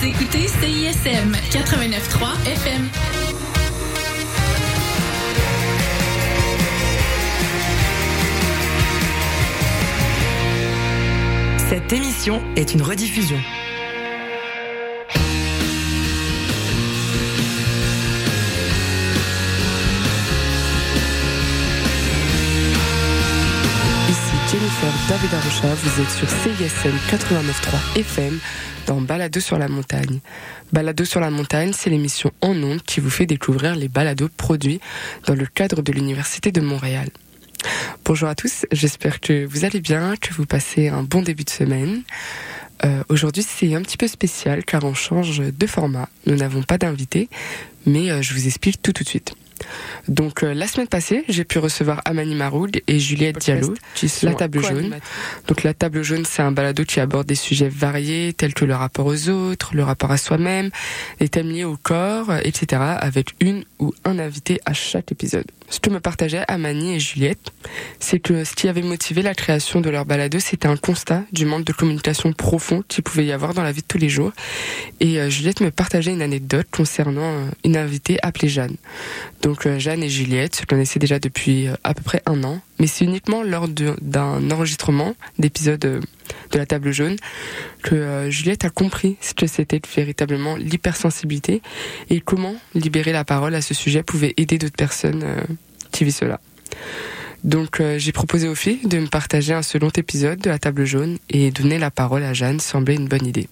Vous écoutez CISM 89.3 FM. Cette émission est une rediffusion. Ici Jennifer David Arrocha, vous êtes sur CISM 89.3 FM dans Balado sur la montagne. Balado sur la montagne, c'est l'émission en ondes qui vous fait découvrir les balados produits dans le cadre de l'Université de Montréal. Bonjour à tous, j'espère que vous allez bien, que vous passez un bon début de semaine. Euh, Aujourd'hui, c'est un petit peu spécial car on change de format. Nous n'avons pas d'invité, mais euh, je vous explique tout tout de suite. Donc euh, la semaine passée, j'ai pu recevoir Amani Maroud et Juliette Diallo, qui sont la table jaune. Donc la table jaune, c'est un balado qui aborde des sujets variés tels que le rapport aux autres, le rapport à soi-même, les thèmes liés au corps, etc. avec une ou un invité à chaque épisode. Ce que me partageaient Amani et Juliette, c'est que ce qui avait motivé la création de leur balado, c'était un constat du manque de communication profond qu'il pouvait y avoir dans la vie de tous les jours. Et euh, Juliette me partageait une anecdote concernant euh, une invitée appelée Jeanne. Donc euh, Jeanne et Juliette se connaissaient déjà depuis euh, à peu près un an, mais c'est uniquement lors d'un enregistrement d'épisode euh, de la table jaune que Juliette a compris ce que c'était véritablement l'hypersensibilité et comment libérer la parole à ce sujet pouvait aider d'autres personnes qui vivent cela. Donc j'ai proposé aux filles de me partager un second épisode de la table jaune et donner la parole à Jeanne semblait une bonne idée.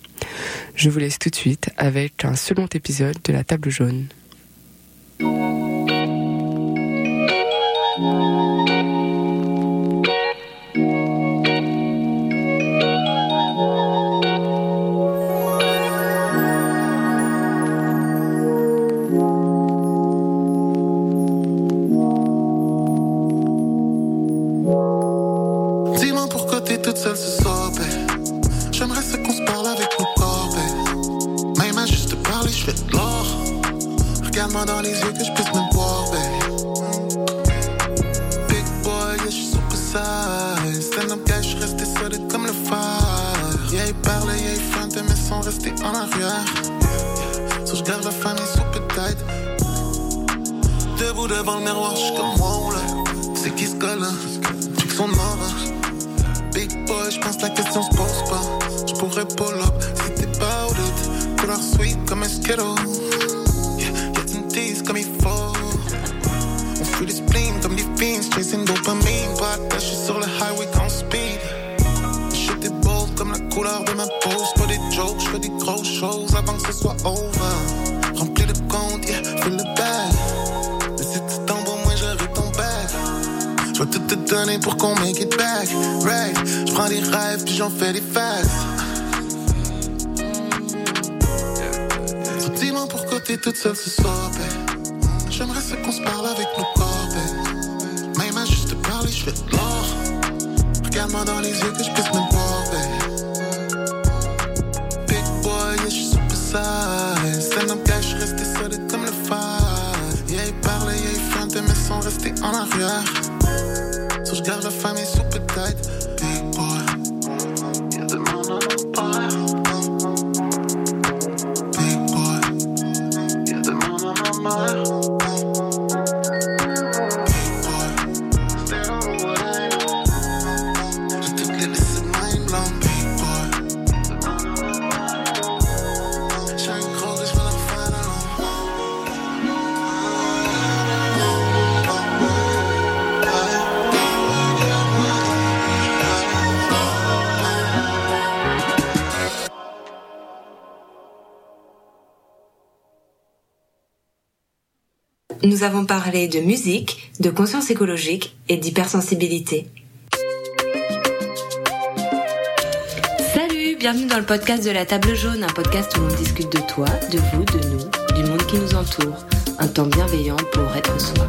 Je vous laisse tout de suite avec un second épisode de la table jaune. Avons parlé de musique, de conscience écologique et d'hypersensibilité. Salut, bienvenue dans le podcast de la table jaune, un podcast où on discute de toi, de vous, de nous, du monde qui nous entoure. Un temps bienveillant pour être soi.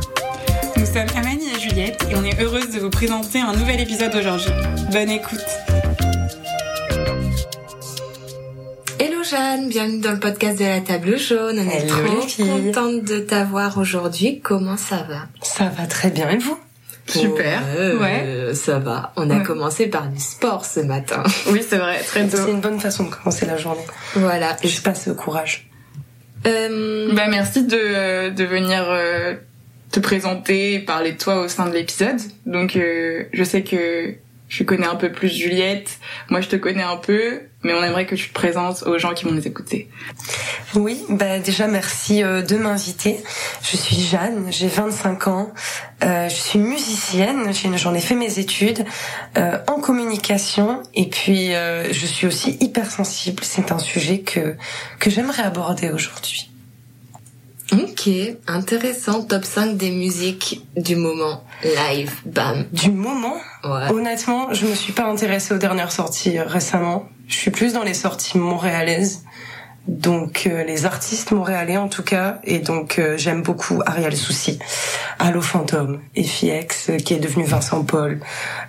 Nous sommes Amani et Juliette et on est heureuse de vous présenter un nouvel épisode aujourd'hui. Bonne écoute. Jeanne, bienvenue dans le podcast de la table jaune. On est Hello, trop contente de t'avoir aujourd'hui. Comment ça va? Ça va très bien, et vous? Super. ouais. Ça va. On a commencé par du sport ce matin. Oui, c'est vrai, très tôt. C'est une bonne façon de commencer la journée. Voilà. Et je passe au courage. Euh... Bah merci de, de venir euh, te présenter et parler de toi au sein de l'épisode. Donc euh, je sais que je connais un peu plus Juliette, moi je te connais un peu, mais on aimerait que tu te présentes aux gens qui vont nous écouter. Oui, bah déjà merci euh, de m'inviter. Je suis Jeanne, j'ai 25 ans, euh, je suis musicienne, j'en ai fait mes études euh, en communication et puis euh, je suis aussi hypersensible. C'est un sujet que que j'aimerais aborder aujourd'hui. Ok, intéressant. Top 5 des musiques du moment. Live, bam. Du moment Ouais. Honnêtement, je me suis pas intéressée aux dernières sorties euh, récemment. Je suis plus dans les sorties montréalaises. Donc euh, les artistes montréalais en tout cas et donc euh, j'aime beaucoup Ariel Souci, Allo Fantôme, FIX euh, qui est devenu Vincent Paul.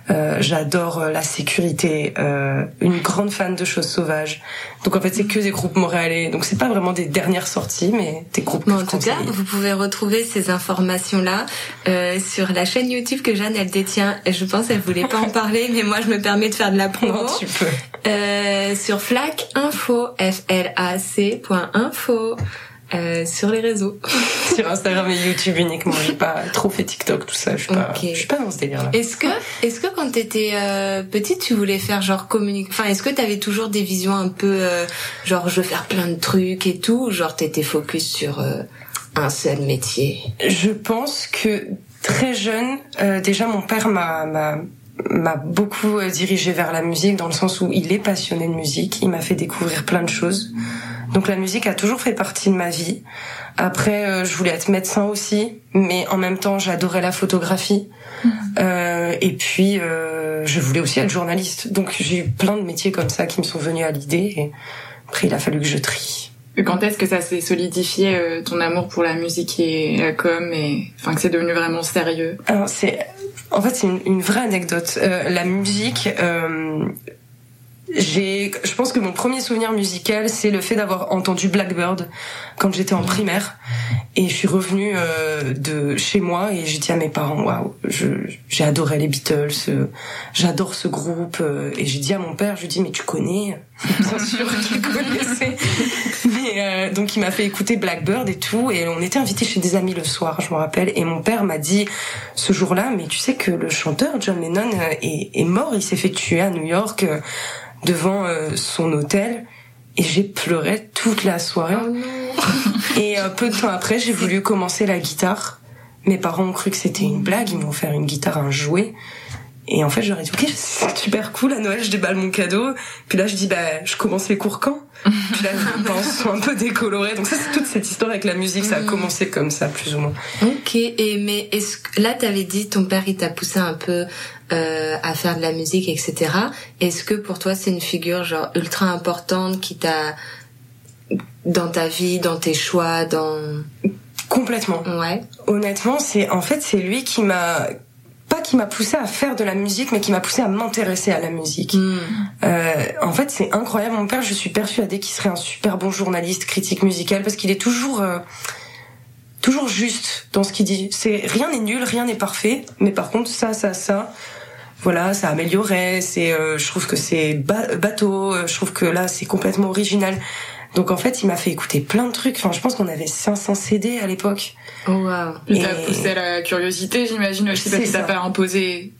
Euh, J'adore euh, la sécurité, euh, une grande fan de choses sauvages. Donc en fait c'est que des groupes montréalais. Donc c'est pas vraiment des dernières sorties mais des groupes. Bon, que en je tout cas, vous pouvez retrouver ces informations-là euh, sur la chaîne YouTube que Jeanne elle détient. Je pense qu'elle voulait pas en parler, mais moi je me permets de faire de la promo. Non, tu peux. Euh, sur Flac Info, F L A C point info. Euh, sur les réseaux. Sur Instagram et YouTube uniquement. J'ai pas trop fait TikTok tout ça. Je suis pas. Ok. Je suis pas dans ce délire là. Est-ce que, est-ce que quand t'étais euh, petite, tu voulais faire genre communique, enfin, est-ce que t'avais toujours des visions un peu euh, genre je veux faire plein de trucs et tout, ou genre t'étais focus sur euh, un seul métier? Je pense que très jeune, euh, déjà mon père m'a m'a m'a beaucoup euh, dirigé vers la musique dans le sens où il est passionné de musique, il m'a fait découvrir plein de choses. Donc la musique a toujours fait partie de ma vie. Après, euh, je voulais être médecin aussi, mais en même temps, j'adorais la photographie. Euh, et puis, euh, je voulais aussi être journaliste. Donc j'ai eu plein de métiers comme ça qui me sont venus à l'idée. Et après, il a fallu que je trie. Et Quand est-ce que ça s'est solidifié euh, ton amour pour la musique et la com et enfin que c'est devenu vraiment sérieux? Alors c'est, en fait, c'est une, une vraie anecdote. Euh, la musique, euh, j'ai, je pense que mon premier souvenir musical, c'est le fait d'avoir entendu Blackbird quand j'étais en primaire. Et je suis revenue euh, de chez moi et j'ai dit à mes parents, waouh, j'ai adoré les Beatles, euh, j'adore ce groupe. euh, et j'ai dit à mon père, je lui dis, mais tu connais Bien sûr qu'il connaissait. Mais euh, donc il m'a fait écouter Blackbird et tout, et on était invités chez des amis le soir, je me rappelle. Et mon père m'a dit ce jour-là, mais tu sais que le chanteur John Lennon est, mort, il s'est fait tuer à New York devant euh, son hôtel. Et j'ai pleuré toute la soirée. Et euh, peu de temps après, j'ai voulu commencer la guitare. Mes parents ont cru que c'était une blague, ils m'ont offert une guitare, un jouet. Et en fait, j'aurais dit, ok, c'est super cool, à Noël, je déballe mon cadeau. Puis là, je dis, bah, je commence les cours quand? Puis là, mes parents sont un peu décolorés. Donc ça, c'est toute cette histoire avec la musique, ça a commencé comme ça, plus ou moins. Ok, et mais est-ce que là t'avais dit ton père il t'a poussé un peu euh, à faire de la musique, etc. Est-ce que pour toi c'est une figure genre ultra importante qui t'a dans ta vie, dans tes choix, dans Complètement. ouais. Honnêtement, c'est, en fait, c'est lui qui m'a, pas qui m'a poussé à faire de la musique, mais qui m'a poussé à m'intéresser à la musique. Hmm. Euh, en fait, c'est incroyable. Mon père, je suis persuadée qu'il serait un super bon journaliste, critique musical, parce qu'il est toujours, euh, toujours juste dans ce qu'il dit. C'est rien n'est nul, rien n'est parfait, mais par contre, ça, ça, ça, voilà, ça améliorait. C'est, euh, je trouve que c'est ba- bateau. euh, Je trouve que là, c'est complètement original. Donc en fait, il m'a fait écouter plein de trucs. Enfin, je pense qu'on avait 500 CD à l'époque. Oh wow. Il t'a poussé à la curiosité, j'imagine aussi, parce t'as ça. pas imposé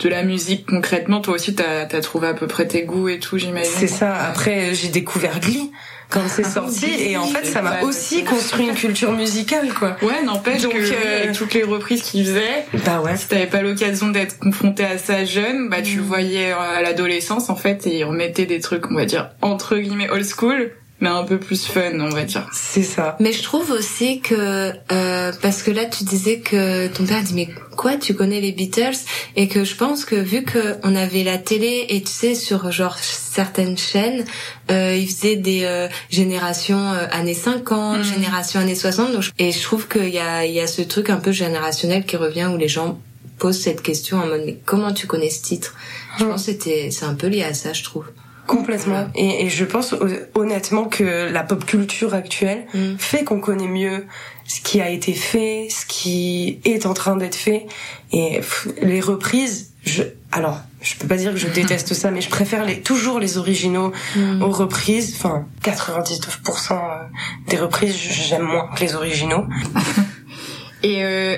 de la musique concrètement. Toi aussi, t'as as trouvé à peu près tes goûts et tout, j'imagine. C'est ça. Après, j'ai découvert Glee quand c'est sorti, et en fait, ça m'a aussi construit une culture musicale, quoi. Ouais, n'empêche Donc, que euh, avec toutes les reprises qu'il faisait, Bah ouais. si t'avais pas l'occasion d'être confronté à ça jeune, bah Mm. tu le voyais euh, à l'adolescence en fait, et il remettait des trucs, on va dire entre guillemets old school, mais un peu plus fun, on va dire. C'est ça. Mais je trouve aussi que euh, parce que là tu disais que ton père dit mais quoi tu connais les Beatles? Et que je pense que vu que on avait la télé et tu sais sur genre certaines chaînes euh, ils faisaient des euh, générations euh, années 50, Mhm. génération années 60 donc je- et je trouve qu'il y a il y a ce truc un peu générationnel qui revient où les gens posent cette question en mode mais comment tu connais ce titre? Je pense que c'était c'est un peu lié à ça je trouve. Complètement. Et, et, je pense honnêtement que la pop culture actuelle mm. fait qu'on connaît mieux ce qui a été fait, ce qui est en train d'être fait. Et les reprises, je, alors, je peux pas dire que je déteste ça, mais je préfère les, toujours les originaux mm. aux reprises. Enfin, 99% euh, des reprises, j'aime moins que les originaux. Et euh,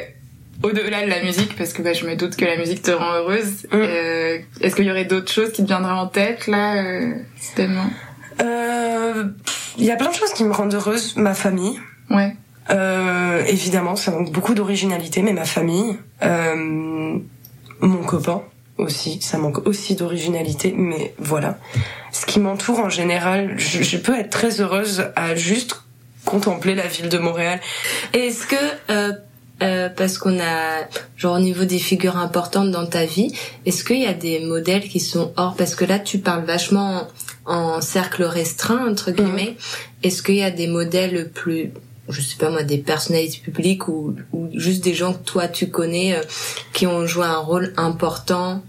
au-delà de la musique, parce que bah, je me doute que la musique te rend heureuse, mm. euh, est-ce qu'il y aurait d'autres choses qui te viendraient en tête là, euh, euh, Il y a plein de choses qui me rendent heureuse. Ma famille. Ouais. Euh, évidemment, ça manque beaucoup d'originalité, mais ma famille, euh, mon copain aussi, ça manque aussi d'originalité, mais voilà. Ce qui m'entoure en général, je, je, peux être très heureuse à juste contempler la ville de Montréal. Est-ce que euh, euh, parce qu'on a genre au niveau des figures importantes dans ta vie, est-ce qu'il y a des modèles qui sont hors parce que là tu parles vachement en, cercle restreint entre guillemets. Mhm. Est-ce qu'il y a des modèles plus je sais pas moi des personnalités publiques ou, ou juste des gens que toi tu connais euh, qui ont joué un rôle important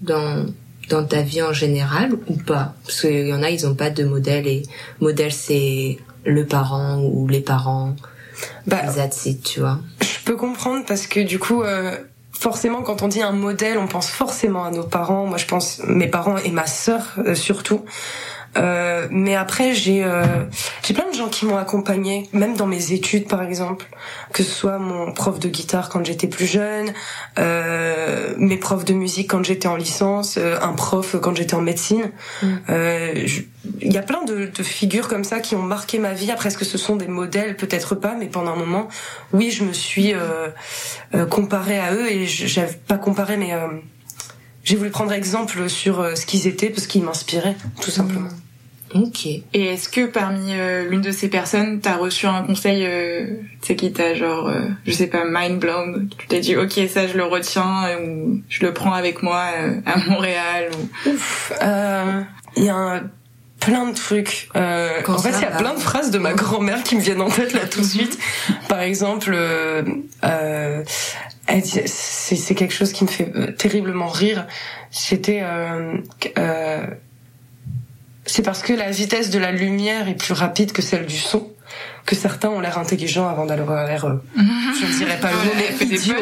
dans dans ta vie en général ou pas? Parce qu'il y en a ils ont pas de modèle et modèle c'est le parent ou les parents bah, that's it, tu vois peux comprendre parce que du coup, euh, forcément, quand on dit un modèle, on pense forcément à nos parents. Moi, je pense mes parents et ma sœur euh, surtout. Euh, mais après, j'ai euh, j'ai plein de gens qui m'ont accompagné, même dans mes études, par exemple, que ce soit mon prof de guitare quand j'étais plus jeune, euh, mes profs de musique quand j'étais en licence, euh, un prof quand j'étais en médecine. Mm. Il y a plein de, de, figures comme ça qui ont marqué ma vie. Après, est-ce que ce sont des modèles? Peut-être pas, mais pendant un moment, oui, je me suis comparée à eux et j'avais pas comparé, mais j'ai voulu prendre exemple sur ce qu'ils étaient parce qu'ils m'inspiraient, tout simplement. Mm. Ok. Et est-ce que parmi euh, l'une de ces personnes, t'as reçu un conseil, euh, tu sais, qui t'a genre, euh, je sais pas, mind blown, tu t'es dit, ok, ça je le retiens ou je le prends avec moi à Montréal ou... Ouf, il y a plein de trucs. en fait, il y a plein de phrases de ma grand-mère qui me viennent en tête là tout de suite. Par exemple, c'est quelque chose qui me fait terriblement rire. C'était c'est parce que la vitesse de la lumière est plus rapide que celle du son que certains ont l'air intelligents avant d'avoir l'air, euh, je ne dirais pas le mot, mais idiot.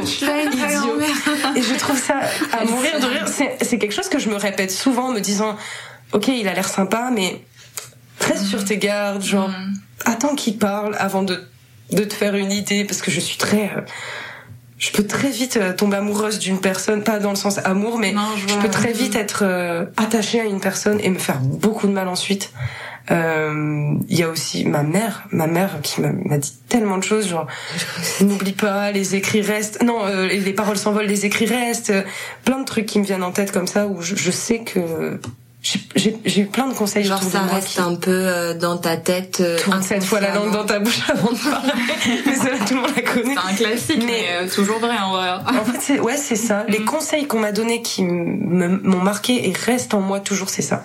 Et je trouve ça à mourir de rire. C'est quelque chose que je me répète souvent, me disant, ok, il a l'air sympa, mais reste sur tes gardes, genre, mm. attends qu'il parle avant de de te faire une idée, parce que je suis très euh, je peux très vite euh, tomber amoureuse d'une personne, pas dans le sens amour, mais je, peux très vite être euh, attachée à une personne et me faire beaucoup de mal ensuite. Euh, il y a aussi ma mère, ma mère qui m'a dit tellement de choses, genre n'oublie pas, les écrits restent, non, les paroles s'envolent, les écrits restent, plein de trucs qui me viennent en tête comme ça où je sais que j'ai eu plein de conseils genre ça reste un peu euh, dans ta tête euh, cette fois la langue dans ta bouche avant de parler. Mais ça tout le monde la connaît. C'est un classique mais, euh, toujours vrai en vrai en fait ouais c'est ça. Les mm. conseils qu'on m'a donnés qui m'ont marqué et restent en moi toujours c'est ça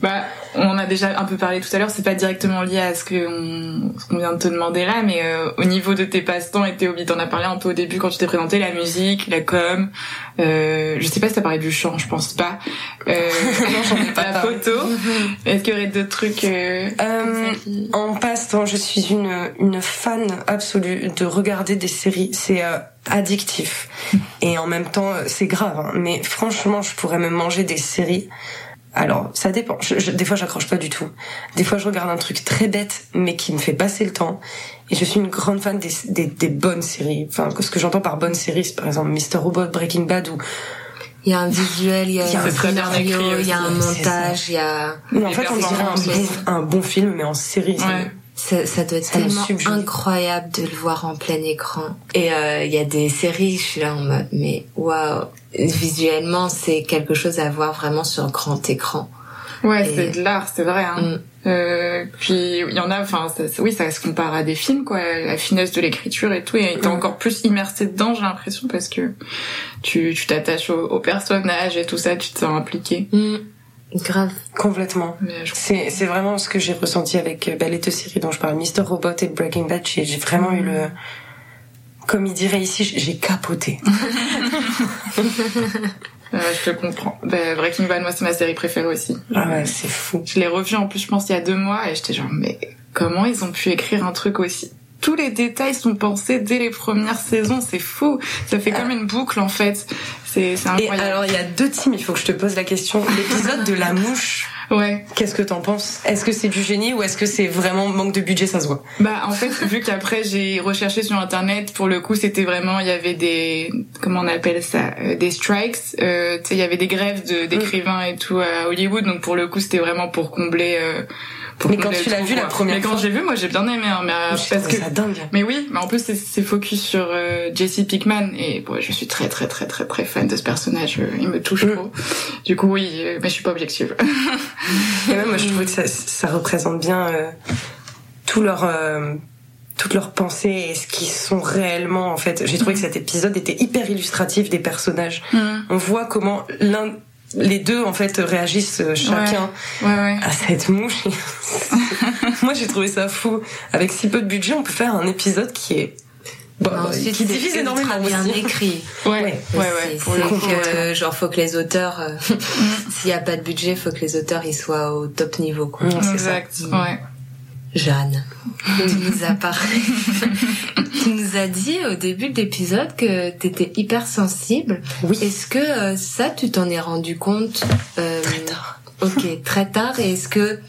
bah, on a déjà un peu parlé tout à l'heure, c'est pas directement lié à ce qu'on vient de te demander là, mais euh, au niveau de tes passe-temps et tes hobbies, t'en as parlé un peu au début quand tu t'es présenté, la musique, la com, euh, je sais pas si t'as parlé du chant, je pense pas. Euh, non, j'en ai pas la photo. Est-ce qu'il y aurait d'autres trucs euh, euh En passe-temps, je suis une, une fan absolue de regarder des séries. C'est addictif. Et en même temps, c'est grave. Hein. Mais franchement, je pourrais me manger des séries alors, ça dépend. des fois, j'accroche pas du tout. Des fois, je regarde un truc très bête, mais qui me fait passer le temps. Et je suis une grande fan des, des, bonnes séries. Enfin, ce que j'entends par bonnes séries, c'est par exemple Mr. Robot, Breaking Bad ou... Il y a un visuel, il y a, un scénario, il y a un montage, il y a... en fait, on dirait un bon, un bon film, mais en série. Ça, ça, doit être tellement incroyable de le voir en plein écran. Et euh, il y a des séries, je suis là en mode, mais waouh, visuellement, c'est quelque chose à voir vraiment sur grand écran. Ouais, c'est de l'art, c'est vrai. Hein. Mm. Euh, puis il y en a, enfin, oui, ça se compare à des films, quoi, la finesse de l'écriture et tout, et t'es encore plus immersé dedans, j'ai l'impression, parce que tu t'attaches au, au, personnage et tout ça, tu te sens impliqué. Mm. Grave. Complètement. C'est, c'est vraiment ce que j'ai ressenti avec bah, les deux séries dont je parle, Mr. Robot et Breaking Bad. J'ai, vraiment eu le, comme il dirait ici, j'ai capoté. je te comprends. Bah, Breaking Bad, moi, c'est ma série préférée aussi. Ah ouais, c'est fou. Je l'ai revu en plus, je pense, il y a deux mois, et j'étais genre, mais comment ils ont pu écrire un truc aussi? Tous les détails sont pensés dès les premières saisons, c'est fou. Ça fait comme une boucle en fait. C'est incroyable. Et alors il y a deux teams, il faut que je te pose la question. L'épisode de la mouche. Ouais. Qu'est-ce que t'en penses? Est-ce que c'est du génie ou est-ce que c'est vraiment manque de budget, ça se voit? Bah en fait, vu qu'après j'ai recherché sur internet, pour le coup c'était vraiment, il y avait des, comment on appelle ça, euh, des strikes. Euh, tu sais, il y avait des grèves d'écrivains et tout à Hollywood, donc pour le coup c'était vraiment pour combler. Euh, mais quand tu l'as vu la première mais fois. quand j'ai vu, moi j'ai bien aimé. Hein, mais parce que ça dingue. Mais oui, mais en plus c'est focus sur euh, Jesse Pickman et bon, je suis très très très très très fan de ce personnage. Euh, il me touche mm. trop. Du coup oui, euh, mais je suis pas objective. et même moi je trouve que ça, ça représente bien euh, tout leur euh, toutes leurs pensées et ce qu'ils sont réellement en fait. J'ai trouvé que cet épisode était hyper illustratif des personnages. Mm. On voit comment l'un les deux en fait réagissent euh, chacun à cette mouche. Moi j'ai trouvé ça fou. Avec si peu de budget, on peut faire un épisode qui est Bon, qui divise énormément bien écrit. Ouais, ouais, ouais. Pour que, genre, faut que les auteurs, euh, s'il y a pas de budget, faut que les auteurs ils soient au top niveau, quoi. exact. Ouais. Jeanne, tu nous as parlé. tu nous as dit au début de l'épisode que tu étais hyper sensible. Oui. Est-ce que euh, ça, tu t'en es rendu compte euh, Très tard. Ok, très tard. Et est-ce que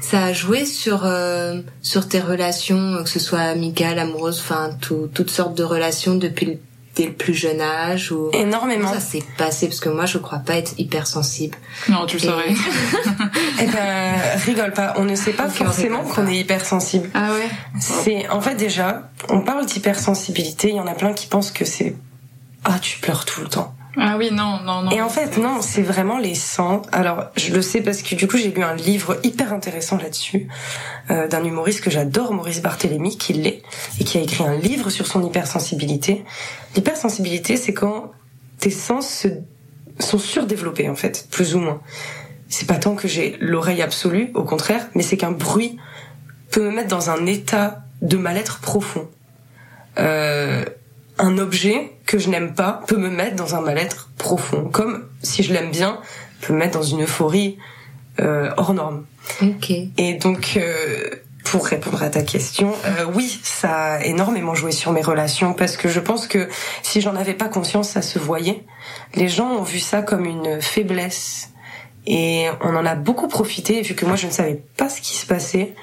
ça a joué sur euh, sur tes relations, que ce soit amicales, amoureuses, enfin toutes sortes de relations depuis dès le plus jeune âge ou énormément. Ça s'est passé? Parce que moi je crois pas être hypersensible. Non tu le saurais. Eh ben rigole pas. On ne sait pas forcément qu'on est hypersensible. Ah ouais? C'est en fait déjà on parle d'hypersensibilité. Il y en a plein qui pensent que c'est ah tu pleures tout le temps ah oui, non, non, non. Et en fait, non, c'est vraiment les sens. Alors, je le sais parce que du coup, j'ai lu un livre hyper intéressant là-dessus, euh, d'un humoriste que j'adore, Maurice Barthélémy, qui l'est, et qui a écrit un livre sur son hypersensibilité. L'hypersensibilité, c'est quand tes sens se, sont surdéveloppés, en fait, plus ou moins. C'est pas tant que j'ai l'oreille absolue, au contraire, mais c'est qu'un bruit peut me mettre dans un état de mal-être profond. Euh, un objet que je n'aime pas peut me mettre dans un mal-être profond, comme si je l'aime bien, peut me mettre dans une euphorie euh, hors norme. Ok. Et donc, euh, pour répondre à ta question, euh, oui, ça a énormément joué sur mes relations parce que je pense que si j'en avais pas conscience, ça se voyait. Les gens ont vu ça comme une faiblesse. Et on en a beaucoup profité, vu que moi je ne savais pas ce qui se passait,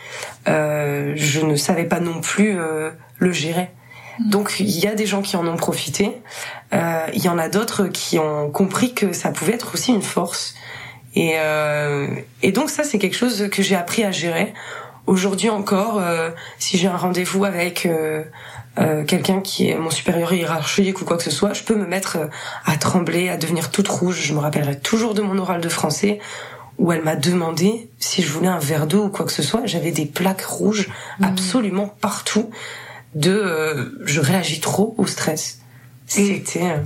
euh, je ne savais pas non plus euh, le gérer. Donc il y a des gens qui en ont profité, euh, il y en a d'autres qui ont compris que ça pouvait être aussi une force. Et, euh, et donc ça c'est quelque chose que j'ai appris à gérer. Aujourd'hui encore, euh, si j'ai un rendez-vous avec euh, euh, quelqu'un qui est mon supérieur hiérarchique ou quoi que ce soit, je peux me mettre à trembler, à devenir toute rouge. Je me rappellerai toujours de mon oral de français où elle m'a demandé si je voulais un verre d'eau ou quoi que ce soit. J'avais des plaques rouges mmh. absolument partout de euh, je réagis trop au stress. C'était euh,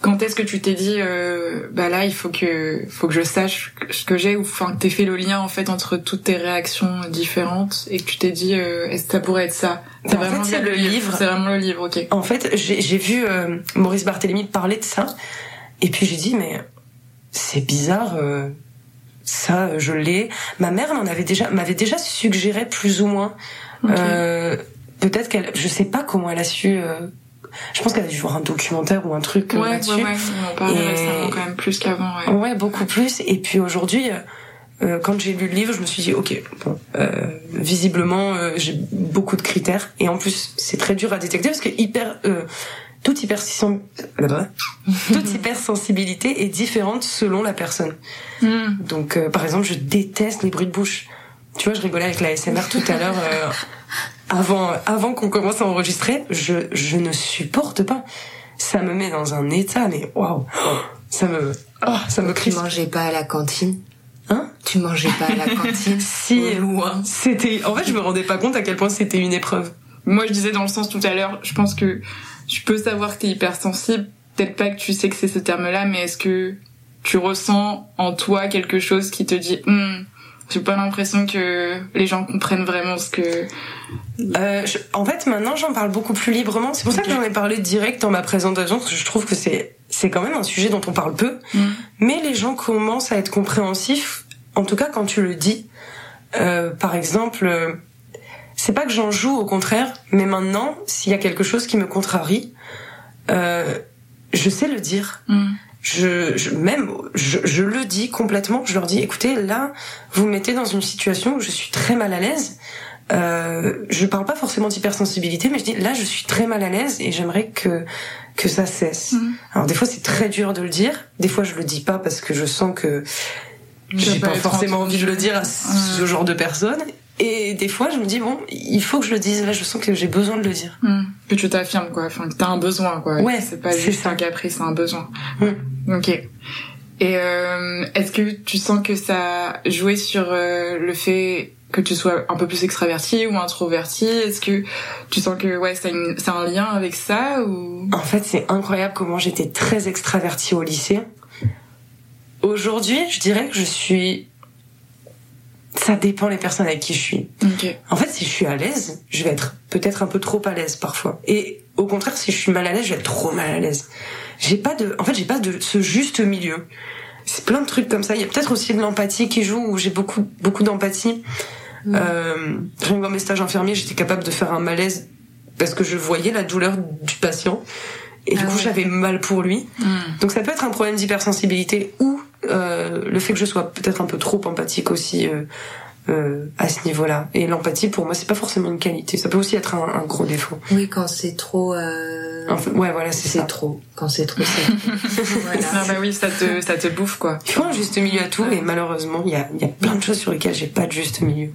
quand est-ce que tu t'es dit euh, bah là il faut que faut que je sache ce que j'ai ou enfin que t'aies fait le lien en fait entre toutes tes réactions différentes et que tu t'es dit est-ce que ça pourrait être ça? C'est vraiment fait, le livre. c'est vraiment le livre ok. En fait j'ai vu Maurice Barthélémy parler de ça et puis j'ai dit mais c'est bizarre ça je l'ai. Ma mère m'en avait déjà m'avait déjà suggéré plus ou moins peut-être qu'elle, je sais pas comment elle a su. Euh, je pense qu'elle a dû voir un documentaire ou un truc euh, là-dessus. Ouais, ouais, on en parle récemment quand même plus qu'avant. Ouais. ouais, beaucoup plus. Et puis aujourd'hui, euh, quand j'ai lu le livre, je me suis dit, ok, bon, euh, visiblement, euh, j'ai beaucoup de critères. Et en plus, c'est très dur à détecter parce que hyper, toute, hyper toute hypersensibilité est différente selon la personne. Mm. Donc, par exemple, je déteste les bruits de bouche. Tu vois, je rigolais avec la SMR tout à l'heure avant, avant qu'on commence à enregistrer, je, je ne supporte pas. Ça me met dans un état, mais waouh, ça me, oh, ça me crie. Tu mangeais pas à la cantine? Hein? Tu mangeais pas à la cantine? Si, loin. C'était, en fait, je me rendais pas compte à quel point c'était une épreuve. Moi, je disais dans le sens tout à l'heure, je pense que tu peux savoir que t'es hypersensible. Peut-être pas que tu sais que c'est ce terme-là, mais est-ce que tu ressens en toi quelque chose qui te dit, hm, J'ai pas l'impression que les gens comprennent vraiment ce que. Euh, en fait, maintenant, j'en parle beaucoup plus librement. C'est pour ça que j'en ai parlé direct dans ma présentation, parce que je trouve que c'est c'est quand même un sujet dont on parle peu. Mm. Mais les gens commencent à être compréhensifs, en tout cas quand tu le dis. Euh, par exemple, euh, c'est pas que j'en joue, au contraire, mais maintenant, s'il y a quelque chose qui me contrarie, euh, je sais le dire. Mm je, je même je, je, le dis complètement. Je leur dis écoutez là vous me mettez dans une situation où je suis très mal à l'aise. Euh, je parle pas forcément d'hypersensibilité, mais je dis là je suis très mal à l'aise et j'aimerais que que ça cesse. Mhm. Alors des fois c'est très dur de le dire, des fois je le dis pas parce que je sens que j'ai pas forcément envie de le dire à ce genre de personnes. Et des fois, je me dis bon, il faut que je le dise. Là, je sens que j'ai besoin de le dire. Hmm. Que tu t'affirmes, quoi. Enfin, que t'as un besoin, quoi. Ouais. C'est pas juste un caprice, c'est un besoin. Hmm. Ok. Et euh, est-ce que tu sens que ça a joué sur euh, le fait que tu sois un peu plus extraverti ou introverti? Est-ce que tu sens que ouais, c'est un lien avec ça ou? En fait, c'est incroyable comment j'étais très extraverti au lycée. Aujourd'hui, je dirais que je suis ça dépend les personnes avec qui je suis. En fait, si je suis à l'aise, je vais être peut-être un peu trop à l'aise parfois. Et au contraire, si je suis mal à l'aise, je vais être trop mal à l'aise. J'ai pas de, en fait, j'ai pas de ce juste milieu. C'est plein de trucs comme ça. Il y a peut-être aussi de l'empathie qui joue où j'ai beaucoup, beaucoup d'empathie. Mm. Euh, dans mes stages infirmiers, j'étais capable de faire un malaise parce que je voyais la douleur du patient. Et du ah coup, j'avais mal pour lui. Mm. Donc ça peut être un problème d'hypersensibilité ou euh, le fait que je sois peut-être un peu trop empathique aussi euh, euh, à ce niveau-là. Et l'empathie, pour moi, c'est pas forcément une qualité. Ça peut aussi être un, un gros défaut. Oui, quand c'est trop. Euh... ouais, voilà, c'est ça. trop. Quand c'est trop, c'est. voilà. Ah bah oui, ça te, ça te bouffe quoi. Il faut un juste milieu à tout, et malheureusement, il y a, y a plein de choses sur lesquelles j'ai pas de juste milieu.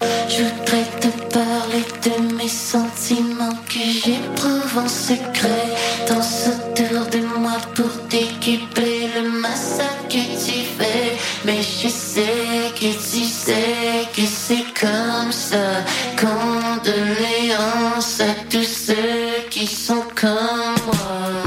Je voudrais te parler de mes sentiments que j'éprouve en secret. Danse autour de moi pour t'équiper le massacre que tu fais. Mais je sais que tu sais que c'est comme ça. Condoléances à tous ceux qui sont comme moi.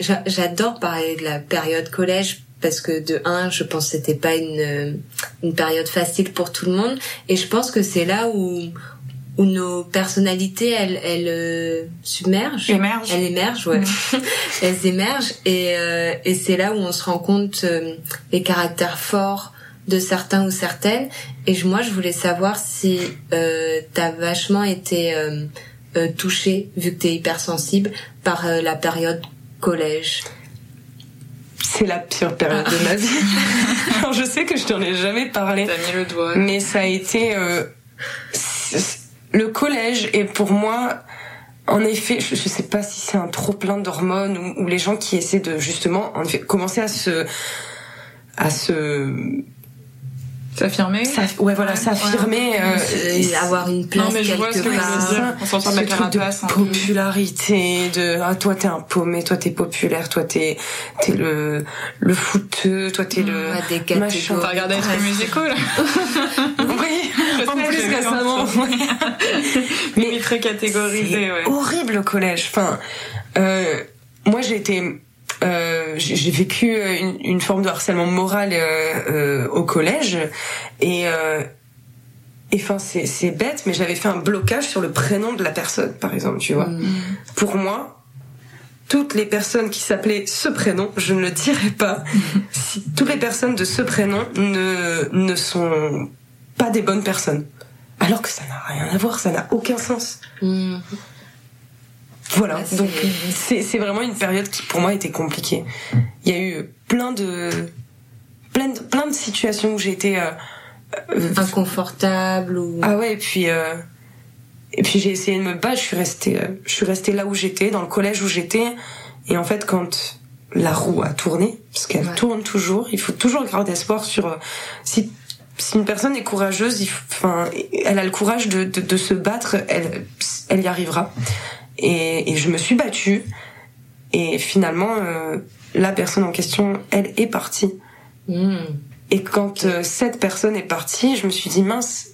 J'adore parler de la période collège parce que de un, je pense que c'était pas une une période facile pour tout le monde et je pense que c'est là où où nos personnalités elles elles euh, submergent. Émergent. Elles émergent ouais. Elles émergent et euh, et c'est là où on se rend compte euh, les caractères forts de certains ou certaines et moi je voulais savoir si euh, t'as vachement été euh, touché vu que t'es hypersensible par la période collège c'est la pire période de ma vie. Alors, je sais que je t'en ai jamais parlé. T'as mis le doigt. Mais ça a été euh, le collège et pour moi en effet, je, sais pas si c'est un trop plein d'hormones ou, ou, les gens qui essaient de justement en effet commencer à se à se S'affirmer Ouais, voilà, s'affirmer. Euh, avoir une place non, mais je vois ce que part. On s'en sort de la carapace. De hein. popularité, de ah toi t'es un paumé, toi t'es populaire, toi t'es t'es le le footeux, toi t'es le ouais, des machin. T'as regardé un truc musicaux là Oui, en plus récemment. mais très catégorisé, ouais. Horrible le collège. Enfin, euh, moi j'ai été euh, j'ai vécu une, une, forme de harcèlement moral euh, euh au collège. Et euh, et enfin c'est bête mais j'avais fait un blocage sur le prénom de la personne par exemple tu vois. Mmh. pour moi toutes les personnes qui s'appelaient ce prénom je ne le dirais pas. Si toutes les personnes de ce prénom ne ne sont pas des bonnes personnes. Alors que ça n'a rien à voir ça n'a aucun sens. Mmh. Voilà, donc c'est vraiment une période qui pour moi était compliquée. Il y a eu plein de plein de, plein de situations où j'ai été euh, euh, inconfortable ou ah ouais et puis euh, et puis j'ai essayé de me battre. Je suis restée je suis restée là où j'étais dans le collège où j'étais et en fait quand la roue a tourné parce qu'elle tourne toujours, il faut toujours garder espoir sur si si une personne est courageuse, il, enfin, elle a le courage de, de, de se battre, elle, elle y arrivera. Et, et je me suis battue. Et finalement, euh, la personne en question, elle est partie. Hmm. Et quand euh, cette personne est partie, je me suis dit mince,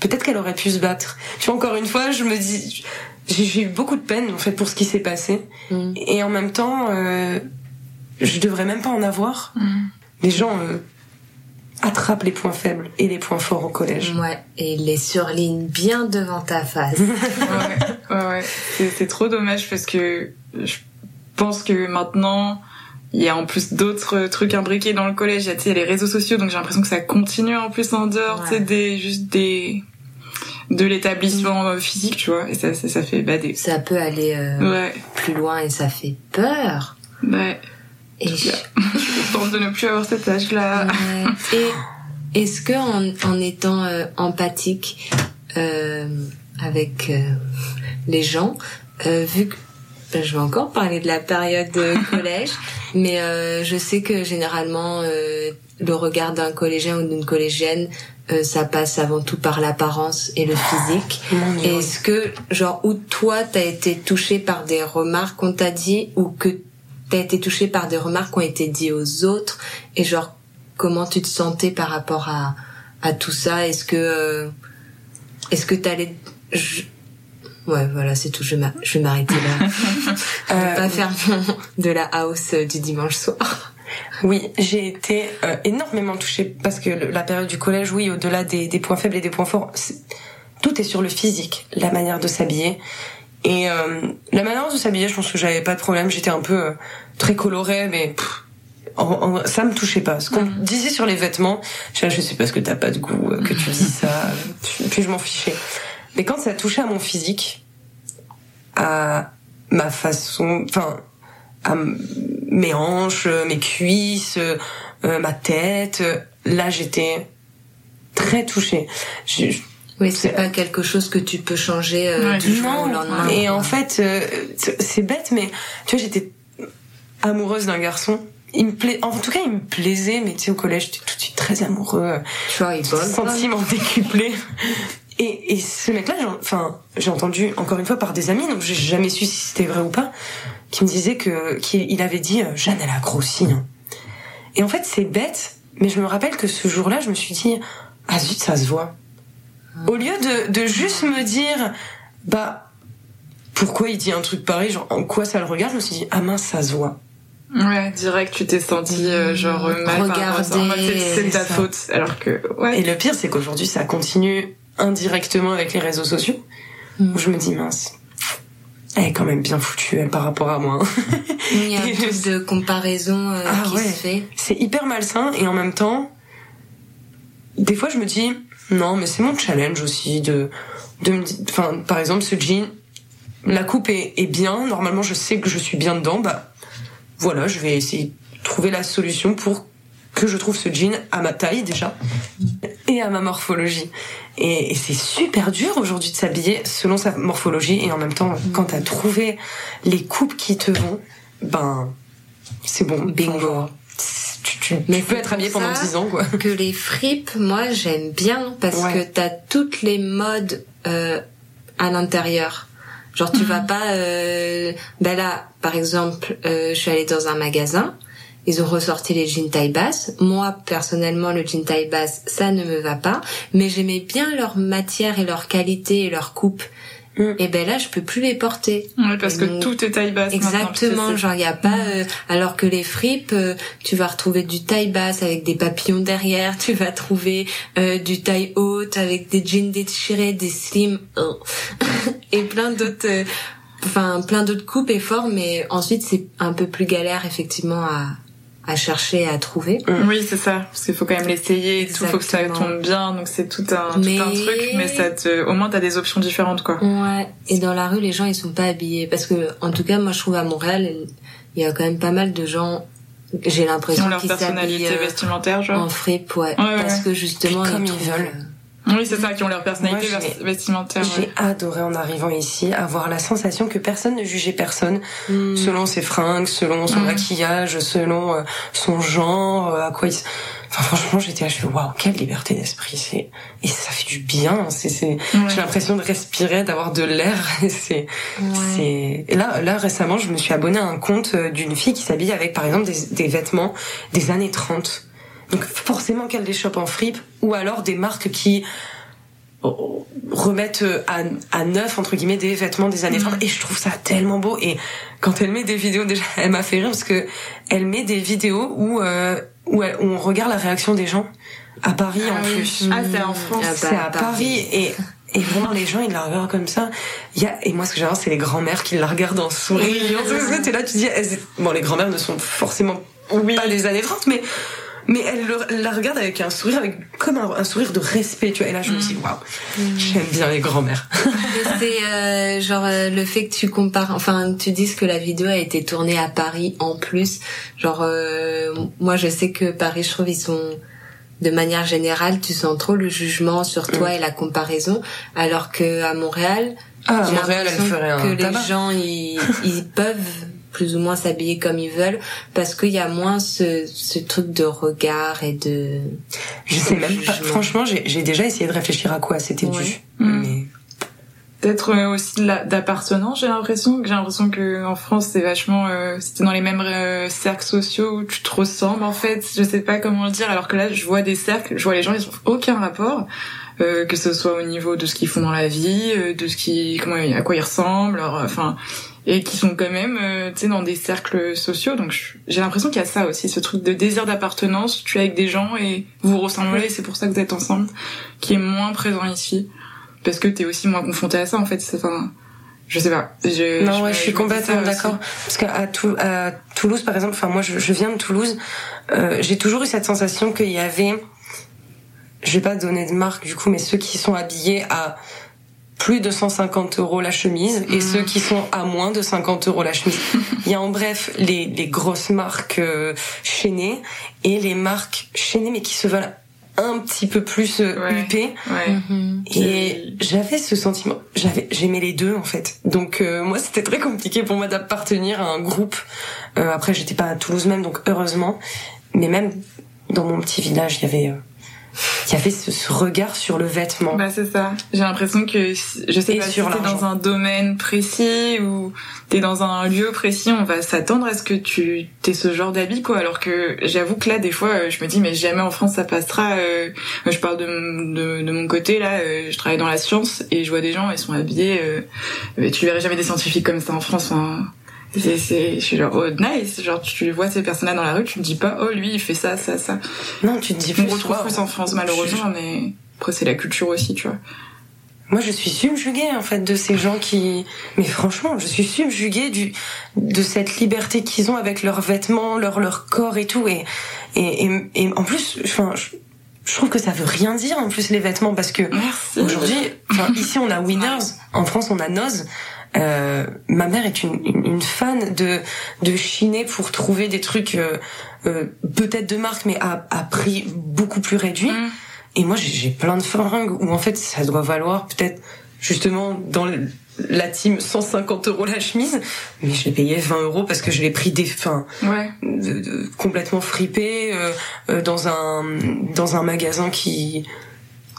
peut-être qu'elle aurait pu se battre. Puis encore une fois, je me dis, j'ai eu beaucoup de peine en fait pour ce qui s'est passé. Hmm. Et en même temps, euh, je devrais même pas en avoir. Hmm. Les gens euh, attrape les points faibles et les points forts au collège. Ouais, et les surligne bien devant ta face. ouais, ouais, ouais. C'est trop dommage parce que je pense que maintenant, il y a en plus d'autres trucs imbriqués dans le collège. Il y a les réseaux sociaux, donc j'ai l'impression que ça continue en plus en dehors, tu sais, des, juste des de l'établissement physique, tu vois, et ça, ça, ça fait bader. Ça peut aller euh, plus loin et ça fait peur. Ouais. Et je... tente de ne plus avoir cet âge-là. Et est-ce que en, en étant euh, empathique euh, avec euh, les gens, euh, vu que ben, je vais encore parler de la période de collège, mais je sais que généralement le regard d'un collégien ou d'une collégienne ça passe avant tout par l'apparence et le physique. Est-ce que, genre, ou toi, t'as été touché par des remarques qu'on t'a dit, ou que t'as été touché par des remarques qui ont été dites aux autres et genre comment tu te sentais par rapport à à tout ça? Est-ce que euh, est-ce que t'allais je... Ouais, voilà, c'est tout. Je, je vais m'arrêter là. euh, vais pas faire de la house euh, du dimanche soir. Oui, j'ai été euh, énormément touchée parce que la période du collège, oui, au-delà des, des, points faibles et des points forts, tout est sur le physique, la manière de s'habiller. Et euh, la manière de s'habiller, je pense que j'avais pas de problème. J'étais un peu euh, très colorée, mais ça me touchait pas. Ce qu'on mm. disait sur les vêtements, je, je sais pas ce que t'as pas de goût, euh, que tu dis ça, puis je m'en fichais. Mais quand ça touchait à mon physique, à ma façon, enfin, à mes hanches, mes cuisses, ma tête, là j'étais très touchée. Je, oui, c'est pas quelque chose que tu peux changer euh, du jour au lendemain. Et en fait, euh, c'est bête, mais tu vois, j'étais amoureuse d'un garçon. Il me plaît, en tout cas, il me plaisait, mais tu sais, au collège, j'étais tout de suite très amoureux. Tu vois, il Sentiment décuplé. Et, et ce mec-là, enfin, j'ai entendu encore une fois par des amis, donc j'ai jamais su si c'était vrai ou pas, qui me disait que qu'il avait dit euh, Jeanne, elle a grossi. Hein. Et en fait, c'est bête, mais je me rappelle que ce jour-là, je me suis dit ah zut, ça se voit. Au lieu de, de juste me dire, bah, pourquoi il dit un truc pareil, genre en quoi ça le regarde, je me suis dit ah mince ça se voit. Ouais, direct, tu t'es senti euh, genre mal par rapport à ça. c'est ta faute, alors que ouais. Et le pire, c'est qu'aujourd'hui, ça continue indirectement avec les réseaux sociaux, où je me dis mince, elle est quand même bien foutue elle par rapport à moi. Il y a je- de comparaison euh, Ah qui ouais. se fait. C'est hyper malsain et en même temps, des fois je me dis non mais c'est mon challenge aussi de de enfin par exemple ce jean la coupe est, est bien. Normalement je sais que je suis bien dedans. Bah voilà je vais essayer de trouver la solution pour que je trouve ce jean à ma taille déjà et à ma morphologie. Et, et c'est super dur aujourd'hui de s'habiller selon sa morphologie et en même temps quand t'as trouvé les coupes qui te vont ben c'est bon. Bingo. Tu, Mais tu peux être habillé pendant ça 10 ans quoi Que les fripes, moi j'aime bien parce Ouais. que t'as toutes les modes euh, à l'intérieur. Genre tu vas pas... Euh... Ben là, par exemple, euh, je suis allée dans un magasin, ils ont ressorti les jeans taille basse. Moi, personnellement, le jean taille basse, ça ne me va pas. Mais j'aimais bien leur matière et leur qualité et leur coupe. Mm. Et ben là, je peux plus les porter. Ouais, parce que Donc, tout est taille basse. maintenant, Exactement, genre il y a pas euh, alors que les fripes euh, tu vas retrouver du taille basse avec des papillons derrière, tu vas trouver euh, du taille haute avec des jeans déchirés, des slims euh, et plein d'autres euh, enfin plein d'autres coupes et formes mais ensuite c'est un peu plus galère effectivement à à chercher à trouver. c'est- Oui, c'est ça. Parce qu'il faut quand même l'essayer et tout. Faut que ça tombe bien. Donc c'est tout un, Mais- tout un truc. Mais ça te, au moins t'as des options différentes, quoi. Ouais, et dans la rue les gens ils sont pas habillés parce que en tout cas moi je trouve à Montréal il y a quand même pas mal de gens j'ai l'impression ont leur qu'ils personnalité s'habillent euh, vestimentaire, genre. en fripe ouais, Ouais, ouais, parce ouais. que justement Et comme ils trouvent, veulent. Oui, c'est ça, qui ont leur personnalité Moi, j'ai- vers- vestimentaire. ouais. J'ai adoré en arrivant ici avoir la sensation que personne ne jugeait personne hmm, selon ses fringues, selon son Mm. maquillage, selon euh, son genre, euh, à quoi il. Enfin franchement j'étais là, je fais waouh quelle liberté d'esprit c'est et ça fait du bien c'est c'est Ouais. j'ai l'impression de respirer d'avoir de l'air c'est ouais. c'est et là là récemment je me suis abonnée à un compte euh, d'une fille qui s'habille avec par exemple des, des vêtements des années 30 donc forcément qu'elle les chope en fripe ou alors des marques qui oh, remettent euh, à, à neuf entre guillemets des vêtements des années 30 et je trouve ça tellement beau. Et quand elle met des vidéos déjà elle m'a fait rire parce que elle met des vidéos où euh, où, elle- où on regarde la réaction des gens à Paris Ah en oui. plus. Ah, c'est en France. Ah bah, c'est à Paris. Et et vraiment les gens ils la regardent comme ça. Il y a et moi ce que j'adore c'est les grands-mères qui la regardent en souriant t'es là tu dis elles- bon les grands-mères ne sont forcément pas des années 30 mais mais elles le- la regardent avec un sourire avec comme un, un sourire de respect tu vois. Et là je me dis waouh j'aime bien les grands-mères. C'est euh, genre euh, le fait que tu compares, enfin tu dises que la vidéo a été tournée à Paris en plus. Genre euh, moi je sais que Paris, je trouve ils sont de manière générale, tu sens trop le jugement sur toi et la comparaison, alors que à Montréal, ah à Montréal elle ferait un que les gens ils, ils peuvent plus ou moins s'habiller comme ils veulent parce qu'il y a moins ce, ce truc de regard et de je sais même pas franchement j'ai j'ai déjà essayé de réfléchir à quoi c'était Ouais. dû Mm. mais Peut-être euh, aussi d'appartenance, j'ai l'impression. que J'ai l'impression que en France, c'est vachement, euh, c'était dans les mêmes euh, cercles sociaux où tu te ressembles en fait. Je sais pas comment le dire. Alors que là, je vois des cercles, je vois les gens, ils ont aucun rapport, euh, que ce soit au niveau de ce qu'ils font dans la vie, euh, de ce qui, comment, à quoi ils ressemblent, enfin, et qui sont quand même, euh, tu sais, dans des cercles sociaux. Donc je- j'ai l'impression qu'il y a ça aussi, ce truc de désir d'appartenance. Tu es avec des gens et vous ressemblez, et c'est pour ça que vous êtes ensemble, qui est moins présent ici. Parce que t'es aussi moins confronté à ça en fait. C'est enfin je sais pas. Je, non me- ouais je suis complètement d'accord. parce qu'à Tou- à Toulouse par exemple enfin moi je, je viens de Toulouse euh, j'ai toujours eu cette sensation qu'il y avait je vais pas donner de marque du coup mais ceux qui sont habillés à plus de 150 euros la chemise et Mhm. ceux qui sont à moins de 50 euros la chemise. Il y a en bref les, les grosses marques euh, chaînées et les marques chaînées mais qui se veulent un petit peu plus euh, Ouais. huppées. ouais Et j'avais ce sentiment, j'avais, j'aimais les deux en fait. Donc euh, moi c'était très compliqué pour moi d'appartenir à un groupe. Euh, après j'étais pas à Toulouse même, donc heureusement. Mais même dans mon petit village, il y avait, euh, qui a fait ce, regard sur le vêtement. Bah c'est ça. J'ai l'impression que je sais pas si t'es dans un domaine précis ou t'es dans un lieu précis, on va s'attendre à ce que tu t'es ce genre d'habit quoi. Alors que j'avoue que là des fois je me dis mais jamais en France ça passera. Euh, je parle de, de, de, mon côté là, euh, je travaille dans la science et je vois des gens ils sont habillés. Euh, tu verrais jamais des scientifiques comme ça en France. Hein. C'est, c'est, je suis genre, oh, nice. Genre, tu vois ces personnes-là dans la rue, tu te dis pas, oh, lui, il fait ça, ça, ça. Non, tu te dis On retrouve plus en France, malheureusement, mais après, c'est la culture aussi, tu vois. Moi, je suis subjuguée, en fait, de ces gens qui, mais franchement, je suis subjuguée du, de cette liberté qu'ils ont avec leurs vêtements, leur, leur corps et tout. Et, et, et, en plus, enfin, je, je trouve que ça veut rien dire en plus les vêtements parce que aujourd'hui, enfin, ici on a Winners, en France on a Noz. Euh, ma mère est une, une, fan de de chiner pour trouver des trucs euh, euh, peut-être de marque mais à, à prix beaucoup plus réduit. Mm. Et moi j'ai plein de fringues où en fait ça doit valoir peut-être justement dans la team 150 euros la chemise, mais je l'ai payé 20 euros parce que je l'ai pris des, fins ouais. complètement fripé euh, dans un dans un magasin qui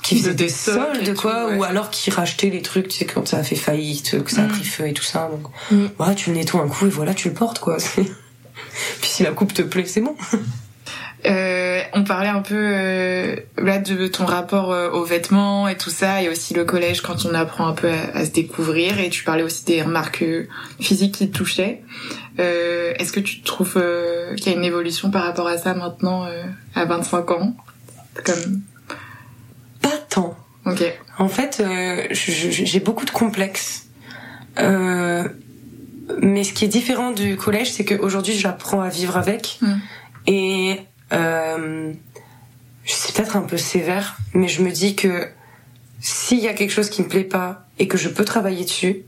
qui faisait des soldes quoi ou alors qui rachetait les trucs tu sais quand ça a fait faillite que ça a mm. pris feu et tout ça donc mm. tu le nettoies un coup et voilà tu le portes quoi puis si la coupe te plaît c'est bon euh, on parlait un peu euh, là de ton rapport euh, aux vêtements et tout ça et aussi le collège quand on apprend un peu à, se découvrir et tu parlais aussi des remarques euh, physiques qui te touchaient est-ce que tu trouves qu'il y a une évolution par rapport à ça maintenant à 25 ans comme Ok. En fait, euh, j'ai beaucoup de complexes. Euh, mais ce qui est différent du collège, c'est qu'aujourd'hui, j'apprends à vivre avec. Mm. Et euh, c'est peut-être un peu sévère, mais je me dis que s'il y a quelque chose qui me plaît pas et que je peux travailler dessus,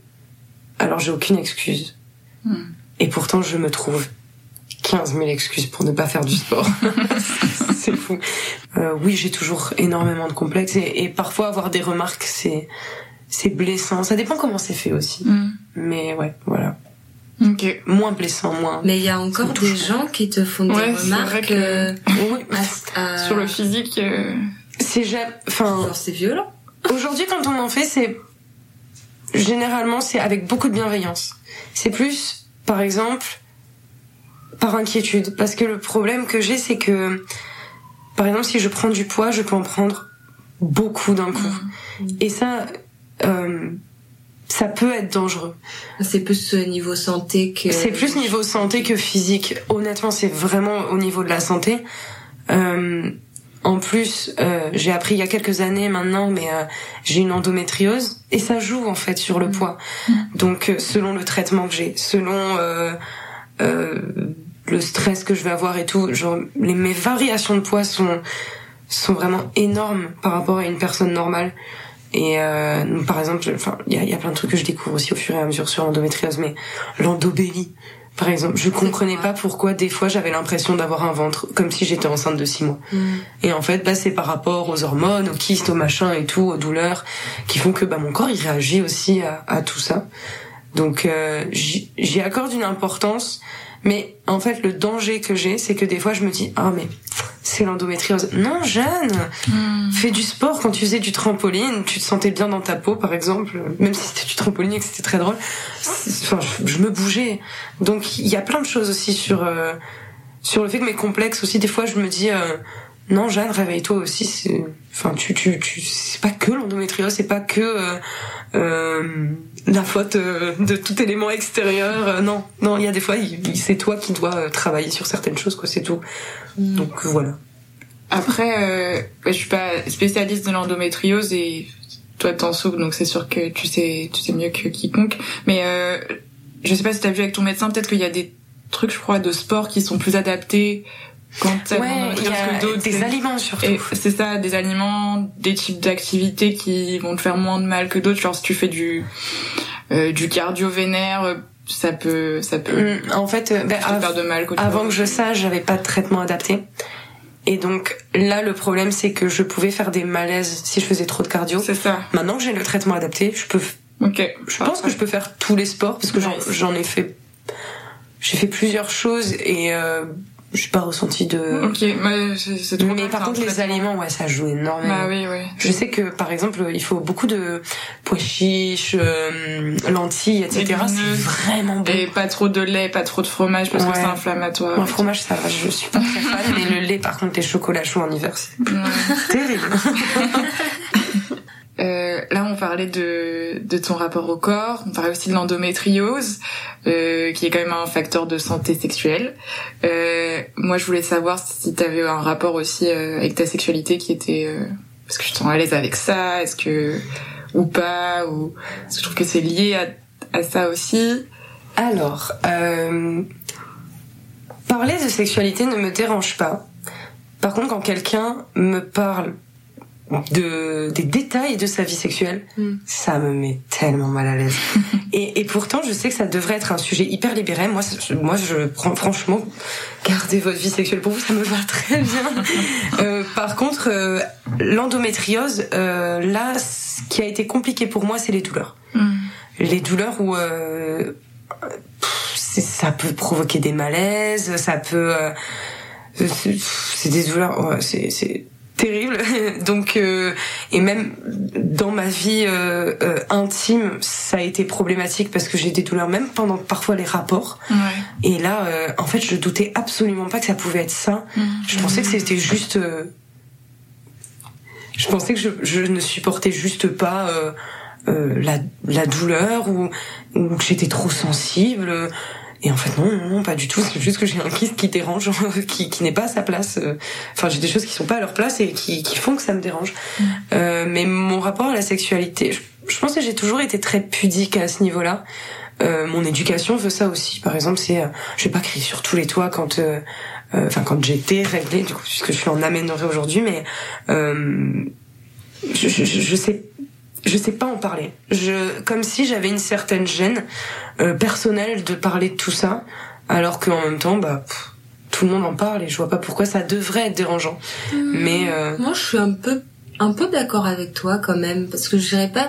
alors j'ai aucune excuse. Mm. Et pourtant, je me trouve 15 000 excuses pour ne pas faire du sport. c'est fou. Euh, oui, j'ai toujours énormément de complexes et, parfois avoir des remarques, c'est c'est blessant. Ça dépend comment c'est fait aussi. Mm. Mais ouais, voilà. Okay. Moins blessant, moins. Mais il y a encore des gens qui te font des remarques euh, sur le physique. Euh... C'est enfin. C'est violent. Aujourd'hui, quand on en fait, c'est généralement c'est avec beaucoup de bienveillance. C'est plus, par exemple, par inquiétude. Parce que le problème que j'ai, c'est que, par exemple, si je prends du poids, je peux en prendre beaucoup d'un coup. Mmh. Et ça, euh, ça peut être dangereux. C'est plus niveau santé que. C'est plus niveau santé que physique. Honnêtement, c'est vraiment au niveau de la santé. Euh, en plus, euh, j'ai appris il y a quelques années maintenant, mais euh, j'ai une endométriose et ça joue en fait sur le mmh. poids. Mmh. Donc, euh, selon le traitement que j'ai, selon euh, le stress que je vais avoir et tout, genre les, mes variations de poids sont sont vraiment énormes par rapport à une personne normale. Et euh, par exemple, enfin, il y a, y a, plein de trucs que je découvre aussi au fur et à mesure sur l'endométriose, mais l'endobélie, par exemple, je comprenais pas pourquoi des fois j'avais l'impression d'avoir un ventre comme si j'étais enceinte de six mois. Mm. Et en fait, bah c'est par rapport aux hormones, aux kystes, aux machins et tout, aux douleurs, qui font que bah mon corps il réagit aussi à, à tout ça. Donc euh, j'y accorde une importance mais en fait, le danger que j'ai, c'est que des fois, je me dis, ah mais c'est l'endométriose. Non, Jeanne, hmm. fais du sport quand tu faisais du trampoline, tu te sentais bien dans ta peau, par exemple, même si c'était du trampoline et que c'était très drôle. Enfin, je, me bougeais. Donc, il y a plein de choses aussi sur euh, sur le fait que mes complexes aussi. Des fois, je me dis. Euh, non, Jeanne, réveille-toi aussi. C'est, enfin, tu, tu, tu, c'est pas que l'endométriose, c'est pas que euh, euh la faute euh, de tout élément extérieur. Euh, non, non, il y a des fois, c'est toi qui dois euh, travailler sur certaines choses, quoi. C'est tout. Donc voilà. Après, je suis pas spécialiste de l'endométriose et toi t'en souffres, donc c'est sûr que tu sais, tu sais mieux que quiconque. Mais je sais pas si t'as vu avec ton médecin, peut-être qu'il y a des trucs, je crois, de sport qui sont plus adaptés quand ouais, il y a des aliments surtout. C'est ça, des aliments, des types d'activités qui vont te faire moins de mal que d'autres. Genre si tu fais du euh, du cardio vénère, ça peut ça peut. Mm, en fait, euh, ben, faire de mal. Avant que je sache, j'avais pas de traitement adapté. Et donc là, le problème, c'est que je pouvais faire des malaises si je faisais trop de cardio. C'est ça. Maintenant que j'ai le traitement adapté, je peux. Ok. Je pense que je peux faire tous les sports parce que j'en ai fait. J'ai fait plusieurs choses et euh, je suis pas ressenti de. Ok, mais c'est Mais par contre, les aliments, ouais, ça joue énormément. Bah oui, oui. Je sais que, par exemple, il faut beaucoup de pois chiches, euh, lentilles, etc. C'est vraiment bon. Et pas trop de lait, pas trop de fromage parce que c'est inflammatoire. Le fromage, ça va, je suis pas très fan, mais le lait, par contre, les chocolats chauds en hiver, c'est terrible. Euh, là, on parlait de, de ton rapport au corps, on parlait aussi de l'endométriose, euh, qui est quand même un facteur de santé sexuelle. Euh, moi, je voulais savoir si tu avais un rapport aussi euh, avec ta sexualité qui était... Euh, est-ce que tu te sens à l'aise avec ça? Est-ce que... ou pas? Ou Est-ce que je trouve que c'est lié à, à ça aussi Alors, parler de sexualité ne me dérange pas. Par contre, quand quelqu'un me parle de des détails de sa vie sexuelle, mm. ça me met tellement mal à l'aise. et, et pourtant, je sais que ça devrait être un sujet hyper libéré. Moi, je, moi, je prends franchement, gardez votre vie sexuelle pour vous, ça me va très bien. euh, par contre, euh, l'endométriose, euh, là, ce qui a été compliqué pour moi, c'est les douleurs. Mm. Les douleurs où euh, ça peut provoquer des malaises, ça peut, euh, c'est des douleurs, ouais, c'est terrible. Donc euh, et même dans ma vie euh, euh, intime, ça a été problématique parce que j'ai des douleurs même pendant parfois les rapports. Ouais. Et là, en fait, je doutais absolument pas que ça pouvait être ça. Mmh. Je pensais que c'était juste. je pensais que je, je, ne supportais juste pas. la, la douleur ou, ou que j'étais trop sensible et en fait, non, non, pas du tout. C'est juste que j'ai un kyste qui dérange, qui, qui n'est pas à sa place. Enfin, j'ai des choses qui sont pas à leur place et qui, qui font que ça me dérange. Mm. Euh, mais mon rapport à la sexualité, je, pense que j'ai toujours été très pudique à ce niveau-là. Euh, mon éducation veut ça aussi. Par exemple, c'est, euh, je vais pas crier sur tous les toits quand, euh, euh, enfin, quand j'étais réglée, du coup, puisque je suis en aménorrhée aujourd'hui, mais je, je, je sais je sais pas en parler. Je, comme si j'avais une certaine gêne euh, personnelle de parler de tout ça, alors qu'en même temps, bah, tout le monde en parle et je vois pas pourquoi ça devrait être dérangeant. Hmm. Mais euh... moi, je suis un peu, un peu d'accord avec toi quand même, parce que je dirais pas.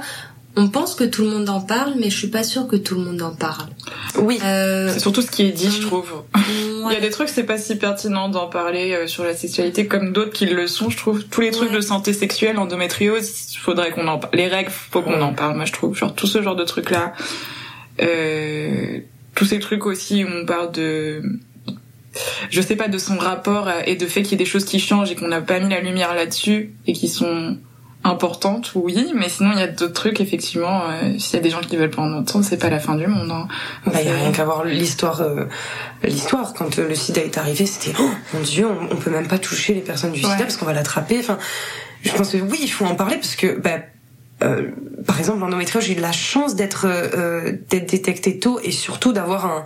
On pense que tout le monde en parle, mais je suis pas sûre que tout le monde en parle. Oui. Euh... C'est surtout ce qui est dit, je trouve. Il y a des trucs, c'est pas si pertinent d'en parler euh, sur la sexualité comme d'autres qui le sont, je trouve. Tous les trucs de santé sexuelle, endométriose, faudrait qu'on en parle. Les règles, faut qu'on en parle, moi je trouve. Genre tout ce genre de trucs là. Euh, tous ces trucs aussi où on parle de je sais pas de son rapport et de fait qu'il y ait des choses qui changent et qu'on n'a pas mis la lumière là-dessus et qui sont importante, oui, mais sinon il y a d'autres trucs effectivement. Euh, S'il y a des gens qui veulent pas en entendre, c'est pas la fin du monde. Hein. Bah, il y a rien qu'à voir l'histoire. Euh, l'histoire quand euh, le SIDA est arrivé, c'était oh mon Dieu, on, peut même pas toucher les personnes du SIDA parce qu'on va l'attraper. Enfin, je pense que oui, il faut en parler parce que bah, euh, par exemple, l'endométriose, j'ai eu la chance d'être euh, d'être détectée tôt et surtout d'avoir un,